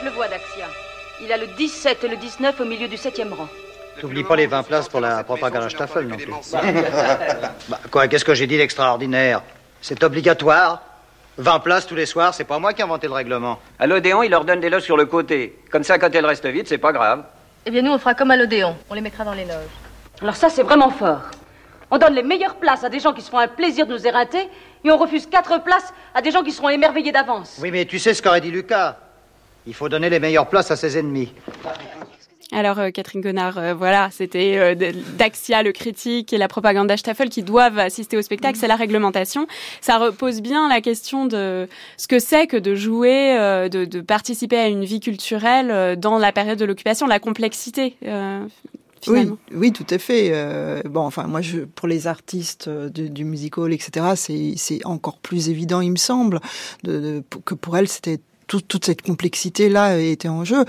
Je le vois, Daxia. Il a le 17 et le 19 au milieu du 7e rang. N'oublie pas les 20 places pour la propagande Staffel non plus. bah, quoi, qu'est-ce que j'ai dit d'extraordinaire? C'est obligatoire 20 places tous les soirs, c'est pas moi qui ai inventé le règlement. À l'Odéon, il leur donne des loges sur le côté. Comme ça, quand elles restent vides, c'est pas grave. Eh bien, nous, on fera comme à l'Odéon. On les mettra dans les loges. Alors ça, c'est vraiment fort. On donne les meilleures places à des gens qui se font un plaisir de nous éreinter, et on refuse quatre places à des gens qui seront émerveillés d'avance. Oui, mais tu sais ce qu'aurait dit Lucas? Il faut donner les meilleures places à ses ennemis. Alors, euh, Catherine Gonard, euh, voilà, c'était euh, Daxia, le critique, et la propagande Staffel qui doivent assister au spectacle. C'est la réglementation. Ça repose bien la question de ce que c'est que de jouer, de, de, participer à une vie culturelle dans la période de l'occupation, la complexité oui, oui, tout à fait. Euh, bon, enfin, moi, je, pour les artistes du, du musical, etc., c'est encore plus évident, il me semble, de, que pour elles, c'était toute cette complexité-là était en jeu.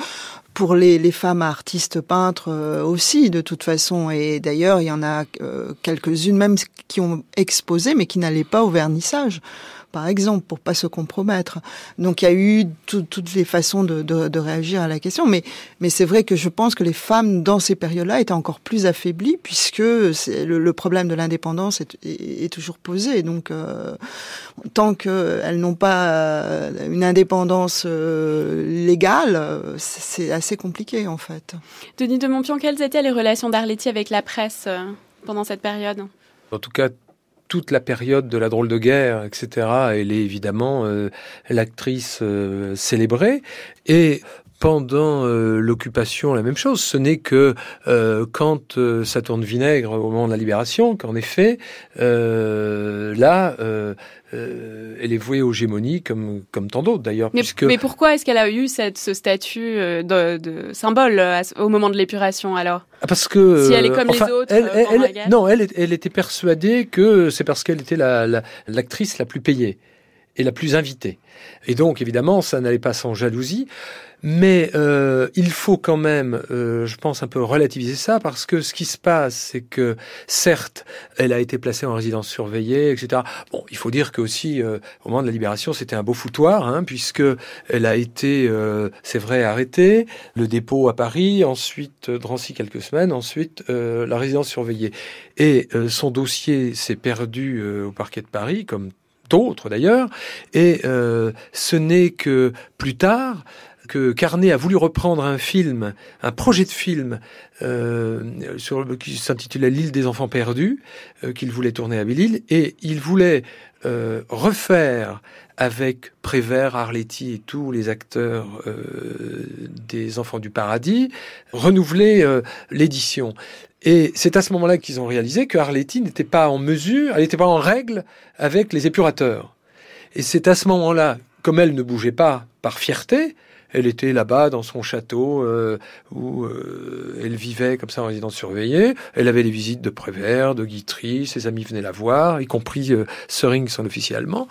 Pour les, femmes artistes peintres euh, aussi, de toute façon. Et d'ailleurs, il y en a quelques-unes même qui ont exposé, mais qui n'allaient pas au vernissage par exemple, pour pas se compromettre. Donc il y a eu toutes les façons de, de, de, réagir à la question, mais, mais c'est vrai que je pense que les femmes dans ces périodes-là étaient encore plus affaiblies puisque le, le, problème de l'indépendance est, est, toujours posé. Donc euh, tant qu'elles n'ont pas euh, une indépendance euh, légale, c'est assez compliqué en fait. Denis de Montpion, quelles étaient les relations d'Arletty avec la presse pendant cette période? En tout cas, toute la période de la drôle de guerre, etc. Elle est évidemment euh, l'actrice euh, célébrée. Et pendant euh, l'occupation, la même chose. Ce n'est que quand ça tourne vinaigre au moment de la libération qu'en effet, là, euh, elle est vouée aux gémonies comme, comme tant d'autres d'ailleurs. Mais, mais, pourquoi est-ce qu'elle a eu cette, ce statut euh, de, de symbole euh, au moment de l'épuration alors? Ah, Parce que si elle est comme les autres, elle, elle, non, elle, était persuadée que c'est parce qu'elle était l'actrice la, la plus payée et la plus invitée. Et donc évidemment, ça n'allait pas sans jalousie. Mais euh, il faut quand même, euh, je pense, un peu relativiser ça parce que ce qui se passe, c'est que certes, elle a été placée en résidence surveillée, etc. Bon, il faut dire que aussi, euh, au moment de la libération, c'était un beau foutoir, hein, puisque elle a été, euh, c'est vrai, arrêtée, le dépôt à Paris, ensuite Drancy quelques semaines, ensuite la résidence surveillée. Et son dossier s'est perdu au parquet de Paris, comme d'ailleurs, et ce n'est que plus tard que Carnet a voulu reprendre un film, un projet de film euh, qui s'intitulait L'île des enfants perdus, euh, qu'il voulait tourner à Belle-Île, et il voulait euh, refaire avec Prévert, Arletty et tous les acteurs euh, des Enfants du Paradis, renouveler euh, l'édition. Et c'est à ce moment-là qu'ils ont réalisé que Arletty n'était pas en mesure, elle n'était pas en règle avec les épurateurs. Et c'est à ce moment-là, comme elle ne bougeait pas par fierté, elle était là-bas dans son château euh, où euh, elle vivait comme ça en résidence surveillée. Elle avait les visites de Prévert, de Guitry, ses amis venaient la voir, y compris euh, Söring, son officier allemand.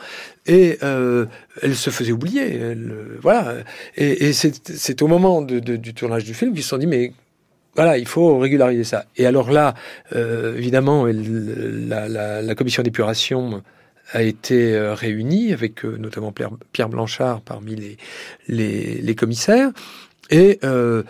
Et euh, elle se faisait oublier. Elle, voilà. Et, c'est au moment du tournage du film qu'ils se sont dit mais voilà, il faut régulariser ça. Et alors là, évidemment, la, la, la commission d'épuration a été euh, réunie avec euh, notamment Pierre Blanchard parmi les, les, les commissaires. Et euh,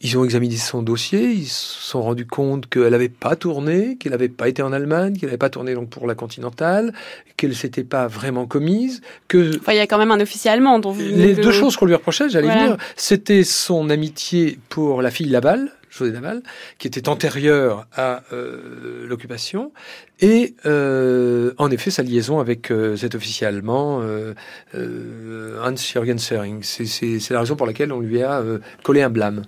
ils ont examiné son dossier, ils se sont rendus compte qu'elle n'avait pas tourné, qu'elle n'avait pas été en Allemagne, qu'elle n'avait pas tourné donc pour la Continentale, qu'elle s'était pas vraiment commise, que... Enfin, il y a quand même un officier allemand dont vous Les deux choses qu'on lui reprochait, j'allais dire, c'était son amitié pour la fille Laval, José Laval, qui était antérieure à euh, l'occupation, et euh, en effet sa liaison avec euh, cet officier allemand, euh, euh, Hans-Jürgen Söring. C'est la raison pour laquelle on lui a euh, collé un blâme.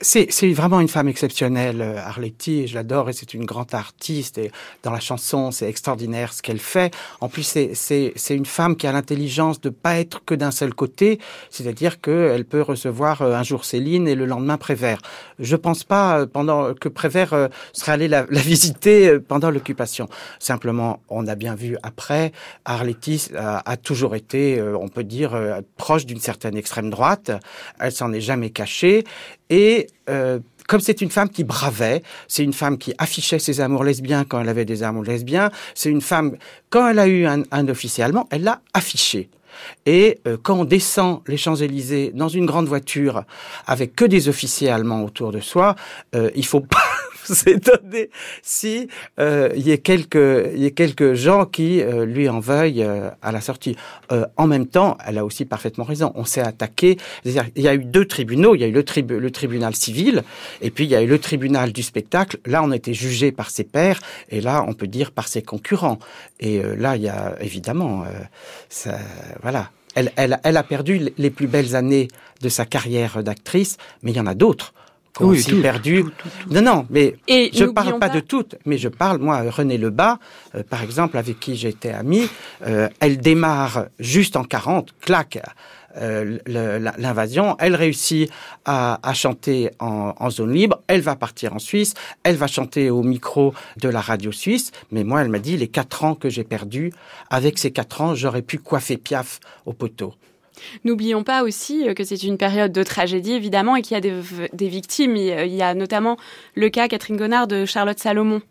C'est vraiment une femme exceptionnelle, euh, Arletty, je l'adore et c'est une grande artiste et dans la chanson c'est extraordinaire ce qu'elle fait. En plus c'est une femme qui a l'intelligence de pas être que d'un seul côté, c'est-à-dire qu'elle peut recevoir euh, un jour Céline et le lendemain Prévert. Je pense pas euh, pendant que Prévert serait allé la, la visiter pendant l'occupation. Simplement, on a bien vu après, Arletty a, a toujours été, on peut dire, proche d'une certaine extrême droite. Elle s'en est jamais cachée. Et euh, comme c'est une femme qui bravait, c'est une femme qui affichait ses amours lesbiens quand elle avait des amours lesbiens, c'est une femme, quand elle a eu un, officier allemand, elle l'a affiché. Et euh, quand on descend les Champs-Élysées dans une grande voiture avec que des officiers allemands autour de soi, euh, il faut pas s'étonner si euh, il y a quelques y a quelques gens qui euh, lui en veuillent euh, à la sortie. Euh, en même temps, elle a aussi parfaitement raison. On s'est attaqué. Il y a eu deux tribunaux. Il y a eu le, le tribunal civil et puis il y a eu le tribunal du spectacle. Là, on été jugé par ses pairs et là, on peut dire par ses concurrents. Et euh, là, il y a évidemment, ça, voilà. Elle, elle, elle a perdu les plus belles années de sa carrière d'actrice, mais il y en a d'autres oui, tout, perdu. Tout, tout, non, non, mais Et je parle pas, pas, de toutes, mais je parle, moi, René Lebas, euh, par exemple, avec qui j'étais ami, euh, elle démarre juste en 40, clac, euh, l'invasion, elle réussit à, à chanter en, en, zone libre, elle va partir en Suisse, elle va chanter au micro de la radio suisse, mais moi, elle m'a dit, les quatre ans que j'ai perdus, avec ces quatre ans, j'aurais pu coiffer Piaf au poteau. N'oublions pas aussi euh, que c'est une période de tragédie, évidemment, et qu'il y a des, des, victimes. Il y a notamment le cas, Catherine Gonard, de Charlotte Salomon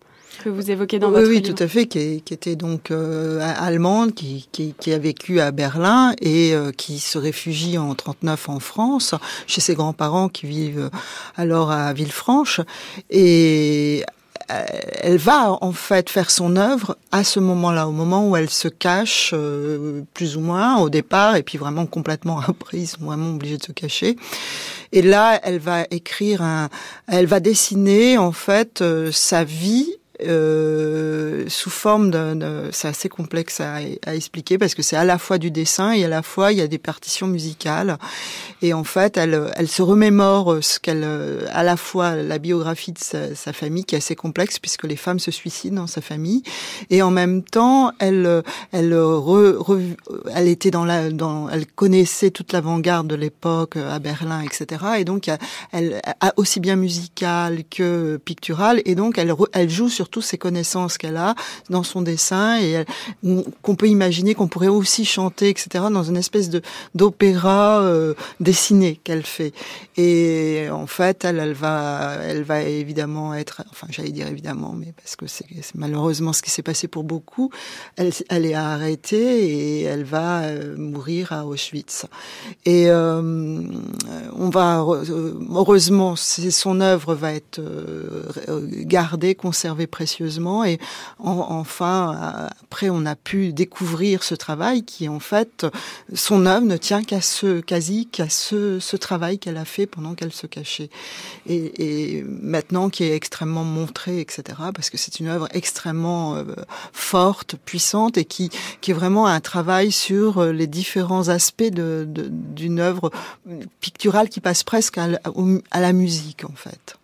que vous évoquez dans oui, votre oui, livre. tout à fait, qui, qui était donc euh, allemande, qui, qui, qui, a vécu à Berlin et euh, qui se réfugie en 39 en France, chez ses grands-parents qui vivent alors à Villefranche. Et elle va en fait faire son œuvre à ce moment-là, au moment où elle se cache euh, plus ou moins au départ, et puis vraiment complètement après, ils sont vraiment obligés de se cacher. Et là, elle va écrire un, elle va dessiner en fait euh, sa vie euh, sous forme d'un, c'est assez complexe à, expliquer parce que c'est à la fois du dessin et à la fois il y a des partitions musicales. Et en fait elle, elle se remémore ce qu'elle, à la fois la biographie de sa, famille qui est assez complexe puisque les femmes se suicident dans sa famille. Et en même temps elle, elle, elle était dans la, dans, elle connaissait toute l'avant-garde de l'époque à Berlin etc et donc elle, a aussi bien musicale que picturale. Et donc elle, elle joue sur toutes ces connaissances qu'elle a dans son dessin et qu'on peut imaginer qu'on pourrait aussi chanter, etc., dans une espèce de d'opéra euh, dessiné qu'elle fait. Et en fait, elle, va, elle va évidemment être, enfin, j'allais dire évidemment, mais parce que c'est malheureusement ce qui s'est passé pour beaucoup. Elle, est arrêtée et elle va euh, mourir à Auschwitz. Et euh, on va heureusement, son œuvre va être gardée, conservée, précieusement. Et enfin, après, on a pu découvrir ce travail qui, en fait, son œuvre ne tient qu'à ce, quasi qu'à ce, ce travail qu'elle a fait pendant qu'elle se cachait. Et, et, maintenant, qui est extrêmement montré, etc., parce que c'est une œuvre extrêmement euh, forte, puissante, et qui, qui est vraiment un travail sur euh, les différents aspects d'une œuvre picturale qui passe presque à la musique, en fait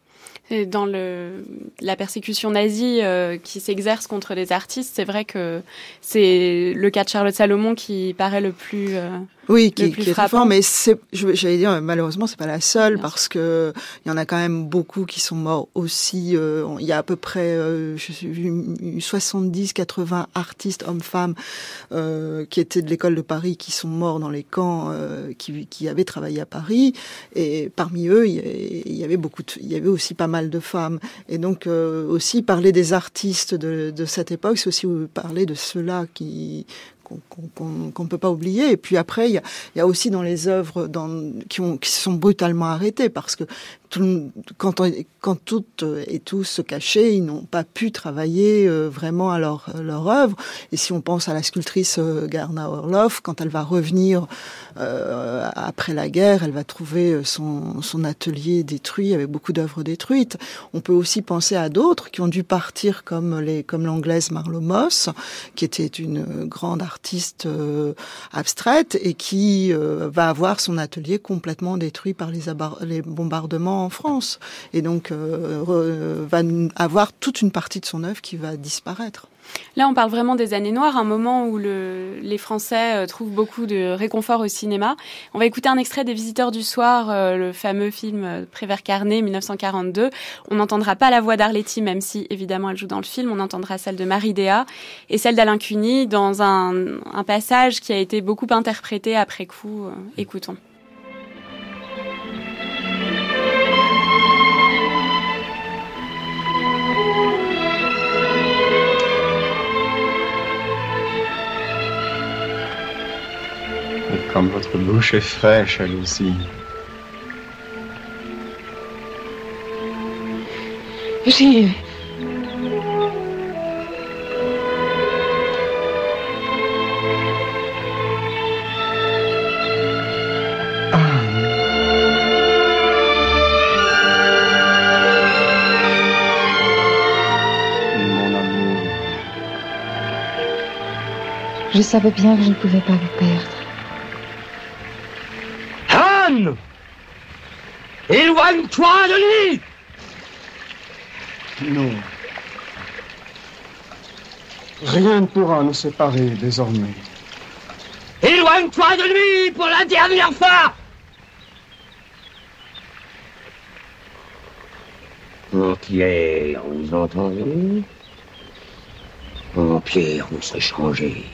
dans le, la persécution nazie euh, qui s'exerce contre les artistes, c'est vrai que c'est le cas de Charlotte Salomon qui paraît le plus euh, oui, qui, qui est frappant, mais c'est, j'allais dire, malheureusement, c'est pas la seule parce que il y en a quand même beaucoup qui sont morts aussi. Euh, il y a à peu près, euh, je suis 70, 80 artistes hommes-femmes euh, qui étaient de l'école de Paris, qui sont morts dans les camps, euh, qui, qui avaient travaillé à Paris, et parmi eux, il y avait beaucoup, il y avait aussi pas mal de femmes. Et donc aussi parler des artistes de, de cette époque, c'est aussi parler de ceux-là qui qu'on ne peut pas oublier. Et puis après, il y a, aussi dans les œuvres qui, ont, qui sont brutalement arrêtées parce que quand, on, quand toutes et tous se cachaient, ils n'ont pas pu travailler euh, vraiment à leur, leur œuvre. Et si on pense à la sculptrice euh, Garna Orloff, quand elle va revenir euh, après la guerre, elle va trouver son, atelier détruit avec beaucoup d'œuvres détruites. On peut aussi penser à d'autres qui ont dû partir comme l'anglaise Marlo Moss, qui était une grande artiste euh, abstraite et qui euh, va avoir son atelier complètement détruit par les bombardements en France et donc euh, va avoir toute une partie de son œuvre qui va disparaître. Là, on parle vraiment des années noires, un moment où le, les Français euh, trouvent beaucoup de réconfort au cinéma. On va écouter un extrait des Visiteurs du Soir, euh, le fameux film Prévert Carnet, 1942. On n'entendra pas la voix d'Arletty, même si évidemment elle joue dans le film. On entendra celle de Marie Déa et celle d'Alain Cuny dans un, passage qui a été beaucoup interprété après coup. écoutons. Comme votre bouche est fraîche, elle aussi. J'ai... Je savais bien que je ne pouvais pas vous perdre. Éloigne-toi de lui Non. Rien ne pourra nous séparer désormais. Éloigne-toi de lui pour la dernière fois pierre, vous entendez? En pierre, on s'est changé.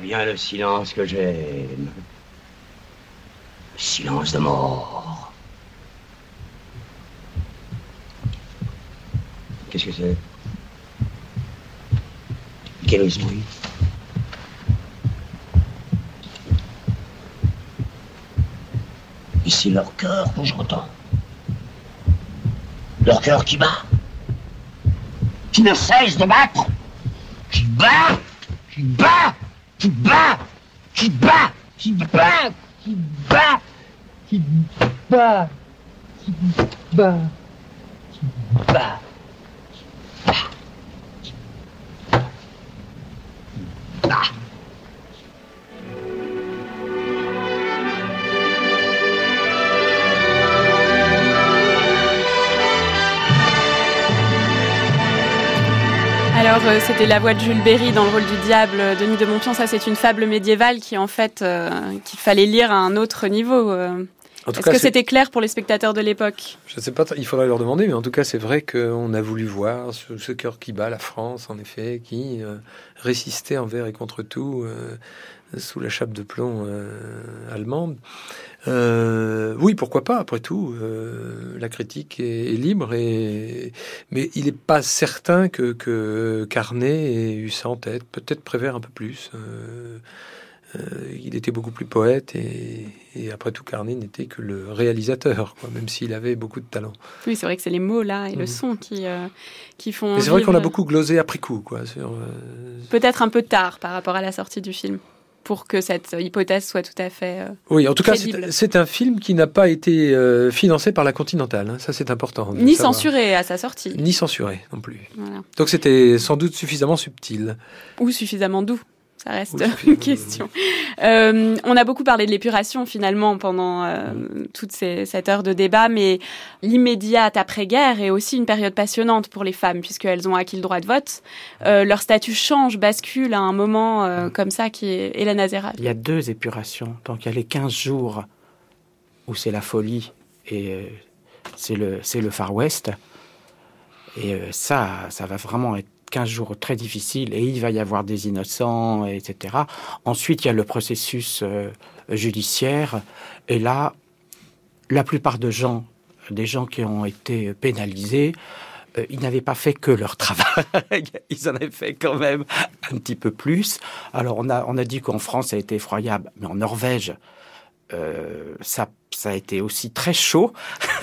Bien le silence que j'aime. Le silence de mort. Qu'est-ce que c'est? Quel bruit? Ici leur cœur que j'entends. Leur cœur qui bat. Qui ne cesse de battre. Qui bat. Qui bat qui bat, qui bat, qui bat, qui bat, qui bat, qui bat, qui bat. Alors, euh, c'était la voix de Jules Berry dans le rôle du diable. Euh, Denis de Montpion, ça, c'est une fable médiévale qui, en fait, euh, qu'il fallait lire à un autre niveau. Est-ce que c'était clair pour les spectateurs de l'époque? Je ne sais pas, il faudrait leur demander, mais en tout cas, c'est vrai qu'on a voulu voir ce, cœur qui bat la France, en effet, qui euh, résistait envers et contre tout euh, sous la chape de plomb euh, allemande. oui, pourquoi pas, après tout, la critique est, libre, et, mais il n'est pas certain que, que Carnet ait eu ça en tête, peut-être Prévert un peu plus. Euh, il était beaucoup plus poète et, après tout, Carnet n'était que le réalisateur, même s'il avait beaucoup de talent. Oui, c'est vrai que c'est les mots là et le mhm. son qui, euh, qui font. Mais c'est vrai qu'on a beaucoup glosé après coup, quoi. Euh, Peut-être un peu tard par rapport à la sortie du film pour que cette hypothèse soit tout à fait. oui, en tout cas, c'est un film qui n'a pas été financé par la Continentale. Hein. ça, c'est important. Ni censuré à sa sortie. Ni censuré non plus. Donc, c'était sans doute suffisamment subtil. Ou suffisamment doux. Ça reste une question. Euh, on a beaucoup parlé de l'épuration finalement pendant euh, toute cette heure de débat, mais l'immédiate après-guerre est aussi une période passionnante pour les femmes puisqu'elles ont acquis le droit de vote. Euh, leur statut change, bascule à un moment comme ça qui est Hélène Azera. Il y a deux épurations. Donc il y a les 15 jours où c'est la folie et c'est le, c'est le Far West. Et ça, ça va vraiment être 15 jours très difficiles et il va y avoir des innocents, etc. Ensuite, il y a le processus euh, judiciaire et là, la plupart de gens, des gens qui ont été pénalisés, euh, ils n'avaient pas fait que leur travail, ils en avaient fait quand même un petit peu plus. Alors on a, on a dit qu'en France ça a été effroyable, mais en Norvège, euh, ça, ça a été aussi très chaud.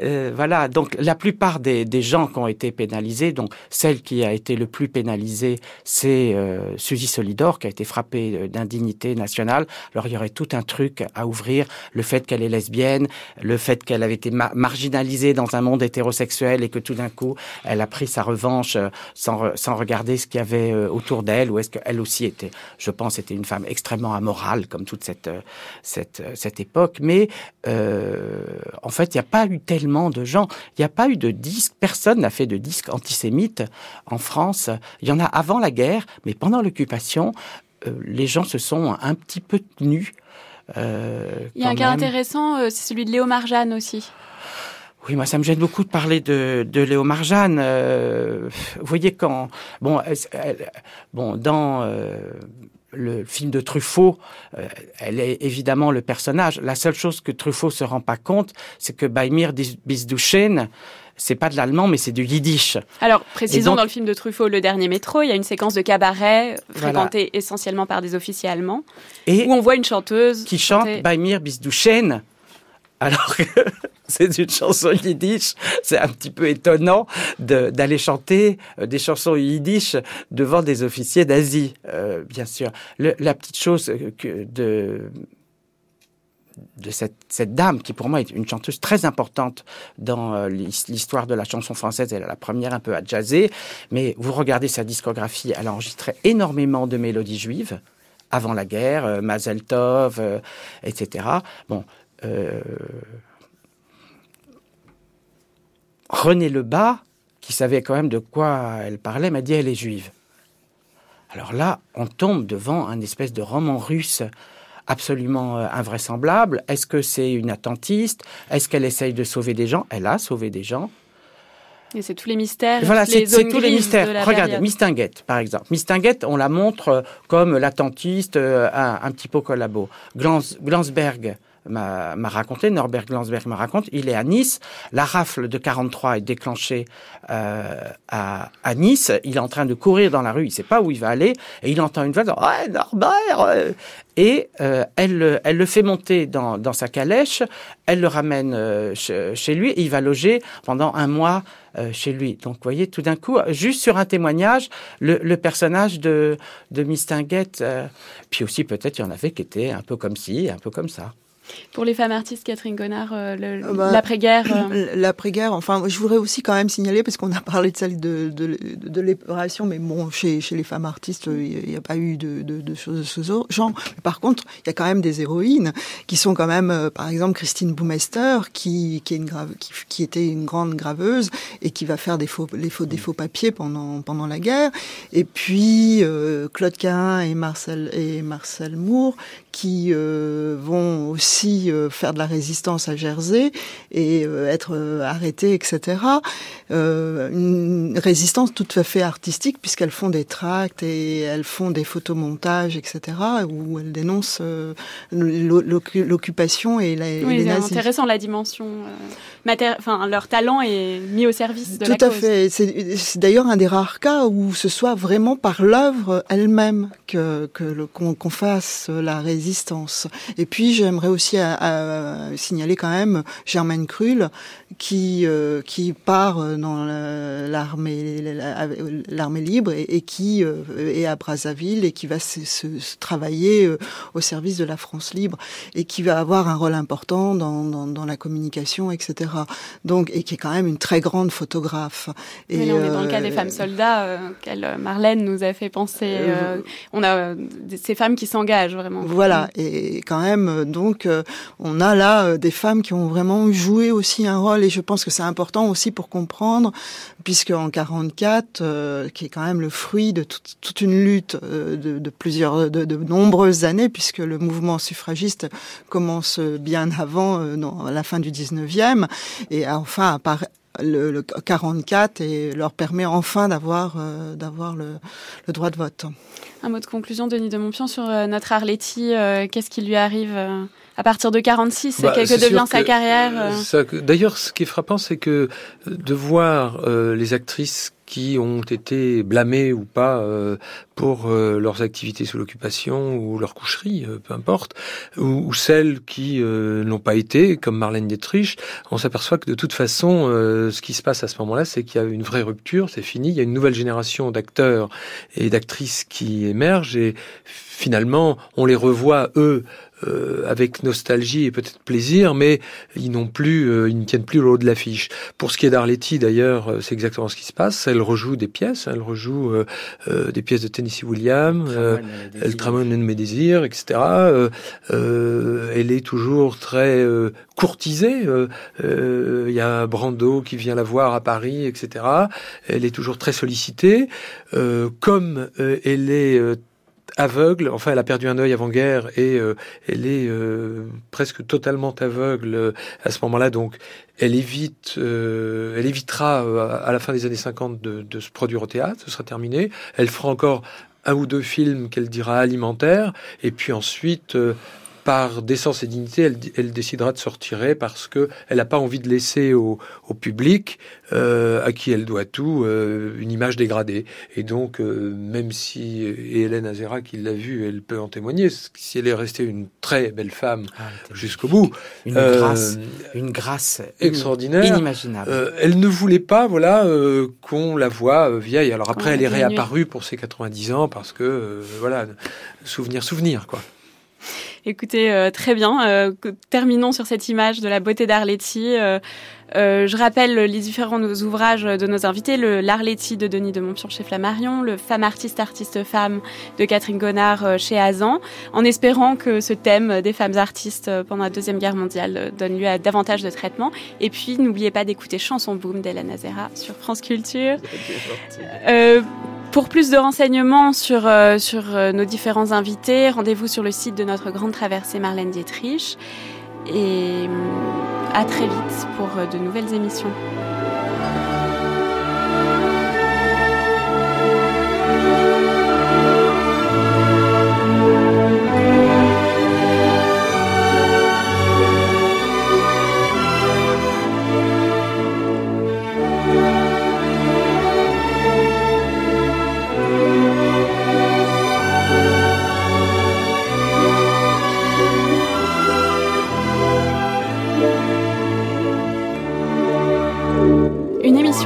Euh, voilà, donc la plupart des, des, gens qui ont été pénalisés, donc celle qui a été le plus pénalisée, c'est euh, Suzy Solidor, qui a été frappée euh, d'indignité nationale. Alors il y aurait tout un truc à ouvrir, le fait qu'elle est lesbienne, le fait qu'elle avait été marginalisée dans un monde hétérosexuel et que tout d'un coup, elle a pris sa revanche euh, sans, sans regarder ce qu'il y avait autour d'elle, ou est-ce qu'elle aussi était, je pense, était une femme extrêmement amorale, comme toute cette, cette, cette époque. Mais en fait, il n'y a pas eu tellement de gens. Il n'y a pas eu de disque, personne n'a fait de disque antisémite en France. Il y en a avant la guerre, mais pendant l'occupation, euh, les gens se sont un petit peu tenus. Euh, Il y a un cas intéressant, euh, c'est celui de Léo Marjane aussi. Oui, moi ça me gêne beaucoup de parler de, de Léo Marjane. vous voyez quand bon, bon dans le film de Truffaut, euh, elle est évidemment le personnage. La seule chose que Truffaut se rend pas compte, c'est que Baimir Bisduchen, c'est pas de l'allemand, mais c'est du yiddish. Alors, précisons dans le film de Truffaut, Le Dernier Métro, il y a une séquence de cabaret fréquentée essentiellement par des officiers allemands, et où on voit une chanteuse qui chante Baimir Bisduchen alors que c'est une chanson yiddish. C'est un petit peu étonnant d'aller chanter euh, des chansons yiddish devant des officiers d'Asie, euh, bien sûr. la petite chose que de cette, dame qui pour moi est une chanteuse très importante dans euh, l'histoire de la chanson française. Elle est la première un peu à jazzer, mais vous regardez sa discographie, elle a enregistré énormément de mélodies juives avant la guerre, Mazel Tov, etc. Bon, euh, René Lebas, qui savait quand même de quoi elle parlait, m'a dit elle est juive. Alors là, on tombe devant un espèce de roman russe absolument euh, invraisemblable. Est-ce que c'est une attentiste? Est-ce qu'elle essaye de sauver des gens? Elle a sauvé des gens. Et c'est tous les mystères. Voilà, c'est tous les mystères. Regardez, Mistinguette, par exemple. Mistinguette, on la montre euh, comme l'attentiste, un, un, petit peu collabo. Glansberg, m'a raconté, Norbert Glansberg m'a raconté, il est à Nice, la rafle de 43 est déclenchée euh, à, à, Nice, il est en train de courir dans la rue, il sait pas où il va aller, et il entend une voix, ouais, Norbert euh. Et euh, elle, elle le fait monter dans, dans sa calèche, elle le ramène chez, lui, et il va loger pendant un mois chez lui. Donc, vous voyez, tout d'un coup, juste sur un témoignage, le, le personnage de, de Mistinguette, puis aussi peut-être il y en avait qui étaient un peu comme ci, un peu comme ça. Pour les femmes artistes, Catherine Connard, euh, euh, bah, l'après-guerre. Euh. L'après-guerre, enfin, je voudrais aussi quand même signaler, parce qu'on a parlé de celle de, de, de l'épuration, mais bon, chez, chez les femmes artistes, il n'y a pas eu de, de, choses de ce genre. par contre, il y a quand même des héroïnes qui sont quand même, par exemple, Christine Boumester, qui, qui, est une grave, qui, était une grande graveuse et qui va faire des faux, les faux, des faux papiers pendant, pendant la guerre. Et puis, Claude Cahin et Marcel, et Marcel Moore, qui vont aussi aussi faire de la résistance à Jersey et être arrêtées, etc. une résistance tout à fait artistique puisqu'elles font des tracts et elles font des photomontages, etc. où elles dénoncent l'occupation et, la, oui, c'est intéressant la dimension. enfin, leur talent est mis au service de Tout la cause. Tout à fait. C'est d'ailleurs un des rares cas où ce soit vraiment par l'œuvre elle-même que qu'on fasse la résistance. Et puis j'aimerais aussi à, euh, à signaler quand même Germaine Krull qui euh, qui part dans l'armée l'armée libre et, et qui euh, est à Brazzaville et qui va se, se, travailler au service de la France libre et qui va avoir un rôle important dans, dans, dans la communication, etc. Donc et qui est quand même une très grande photographe. Et Mais là, on est dans le cas des femmes soldats, euh, Marlène nous a fait penser. Euh, on a ces femmes qui s'engagent vraiment. Voilà, et quand même, donc, on a là des femmes qui ont vraiment joué aussi un rôle, et je pense que c'est important aussi pour comprendre, puisque en 44, qui est quand même le fruit de toute, une lutte de, de plusieurs, de, nombreuses années, puisque le mouvement suffragiste commence bien avant, non, à la fin du 19e, et enfin apparaît le, le 44 et leur permet enfin d'avoir euh, d'avoir le, droit de vote. Un mot de conclusion, Denis de Montpion, sur euh, notre Arletty. Euh, Qu'est-ce qui lui arrive euh, à partir de 46 bah, et que devient sa carrière D'ailleurs, ce qui est frappant, c'est que de voir les actrices qui ont été blâmés ou pas euh, pour euh, leurs activités sous l'occupation ou leur coucherie, euh, peu importe, ou, ou celles qui n'ont pas été, comme Marlène Dietrich, on s'aperçoit que de toute façon, ce qui se passe à ce moment-là, c'est qu'il y a une vraie rupture, c'est fini, il y a une nouvelle génération d'acteurs et d'actrices qui émergent et finalement, on les revoit, eux, euh, avec nostalgie et peut-être plaisir, mais ils n'ont plus, euh, ils ne tiennent plus le haut de l'affiche. Pour ce qui est d'Arletty, d'ailleurs, euh, c'est exactement ce qui se passe. Elle rejoue des pièces, elle rejoue des pièces de Tennessee Williams, elle tramone mes désirs, etc. elle est toujours très courtisée. Il y a Brando qui vient la voir à Paris, etc. Elle est toujours très sollicitée. comme elle est aveugle. Enfin, elle a perdu un œil avant-guerre et euh, elle est euh, presque totalement aveugle euh, à ce moment-là. Donc, elle évite, elle évitera à la fin des années 50 de, se produire au théâtre. Ce sera terminé. Elle fera encore un ou deux films qu'elle dira alimentaires, et puis ensuite, par décence et dignité, elle, elle décidera de se retirer parce que elle n'a pas envie de laisser au, au public, euh, à qui elle doit tout, euh, une image dégradée. Et donc, euh, même si et Hélène Azera, qui l'a vue, elle peut en témoigner, si elle est restée une très belle femme ah, jusqu'au bout, une grâce, une grâce extraordinaire, inimaginable. elle ne voulait pas, voilà, qu'on la voit vieille. Alors après, elle est réapparue pour ses 90 ans parce que, voilà, souvenir, souvenir, quoi. Écoutez, euh, très bien. Euh, terminons sur cette image de la beauté d'Arletty. Euh, je rappelle les différents ouvrages de nos invités, le l'Arletty de Denis de Montpion chez Flammarion, le Femme artiste, artiste femme de Catherine Gonard chez Azan, en espérant que ce thème des femmes artistes pendant la Deuxième Guerre mondiale donne lieu à davantage de traitements. Et puis, n'oubliez pas d'écouter Chanson Boom d'Hélène Azera sur France Culture. Pour plus de renseignements sur, euh, sur euh, nos différents invités, rendez-vous sur le site de notre grande traversée Marlène Dietrich. Et mm, à très vite pour euh, de nouvelles émissions.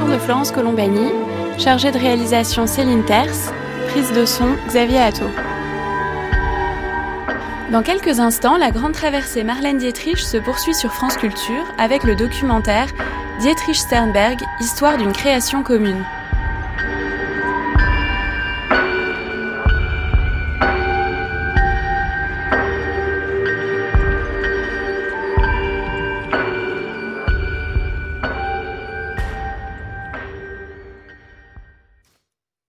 De Florence Colombani, chargée de réalisation Céline Terce, prise de son Xavier Atto. Dans quelques instants, la grande traversée Marlène Dietrich se poursuit sur France Culture avec le documentaire Dietrich Sternberg, Histoire d'une création commune.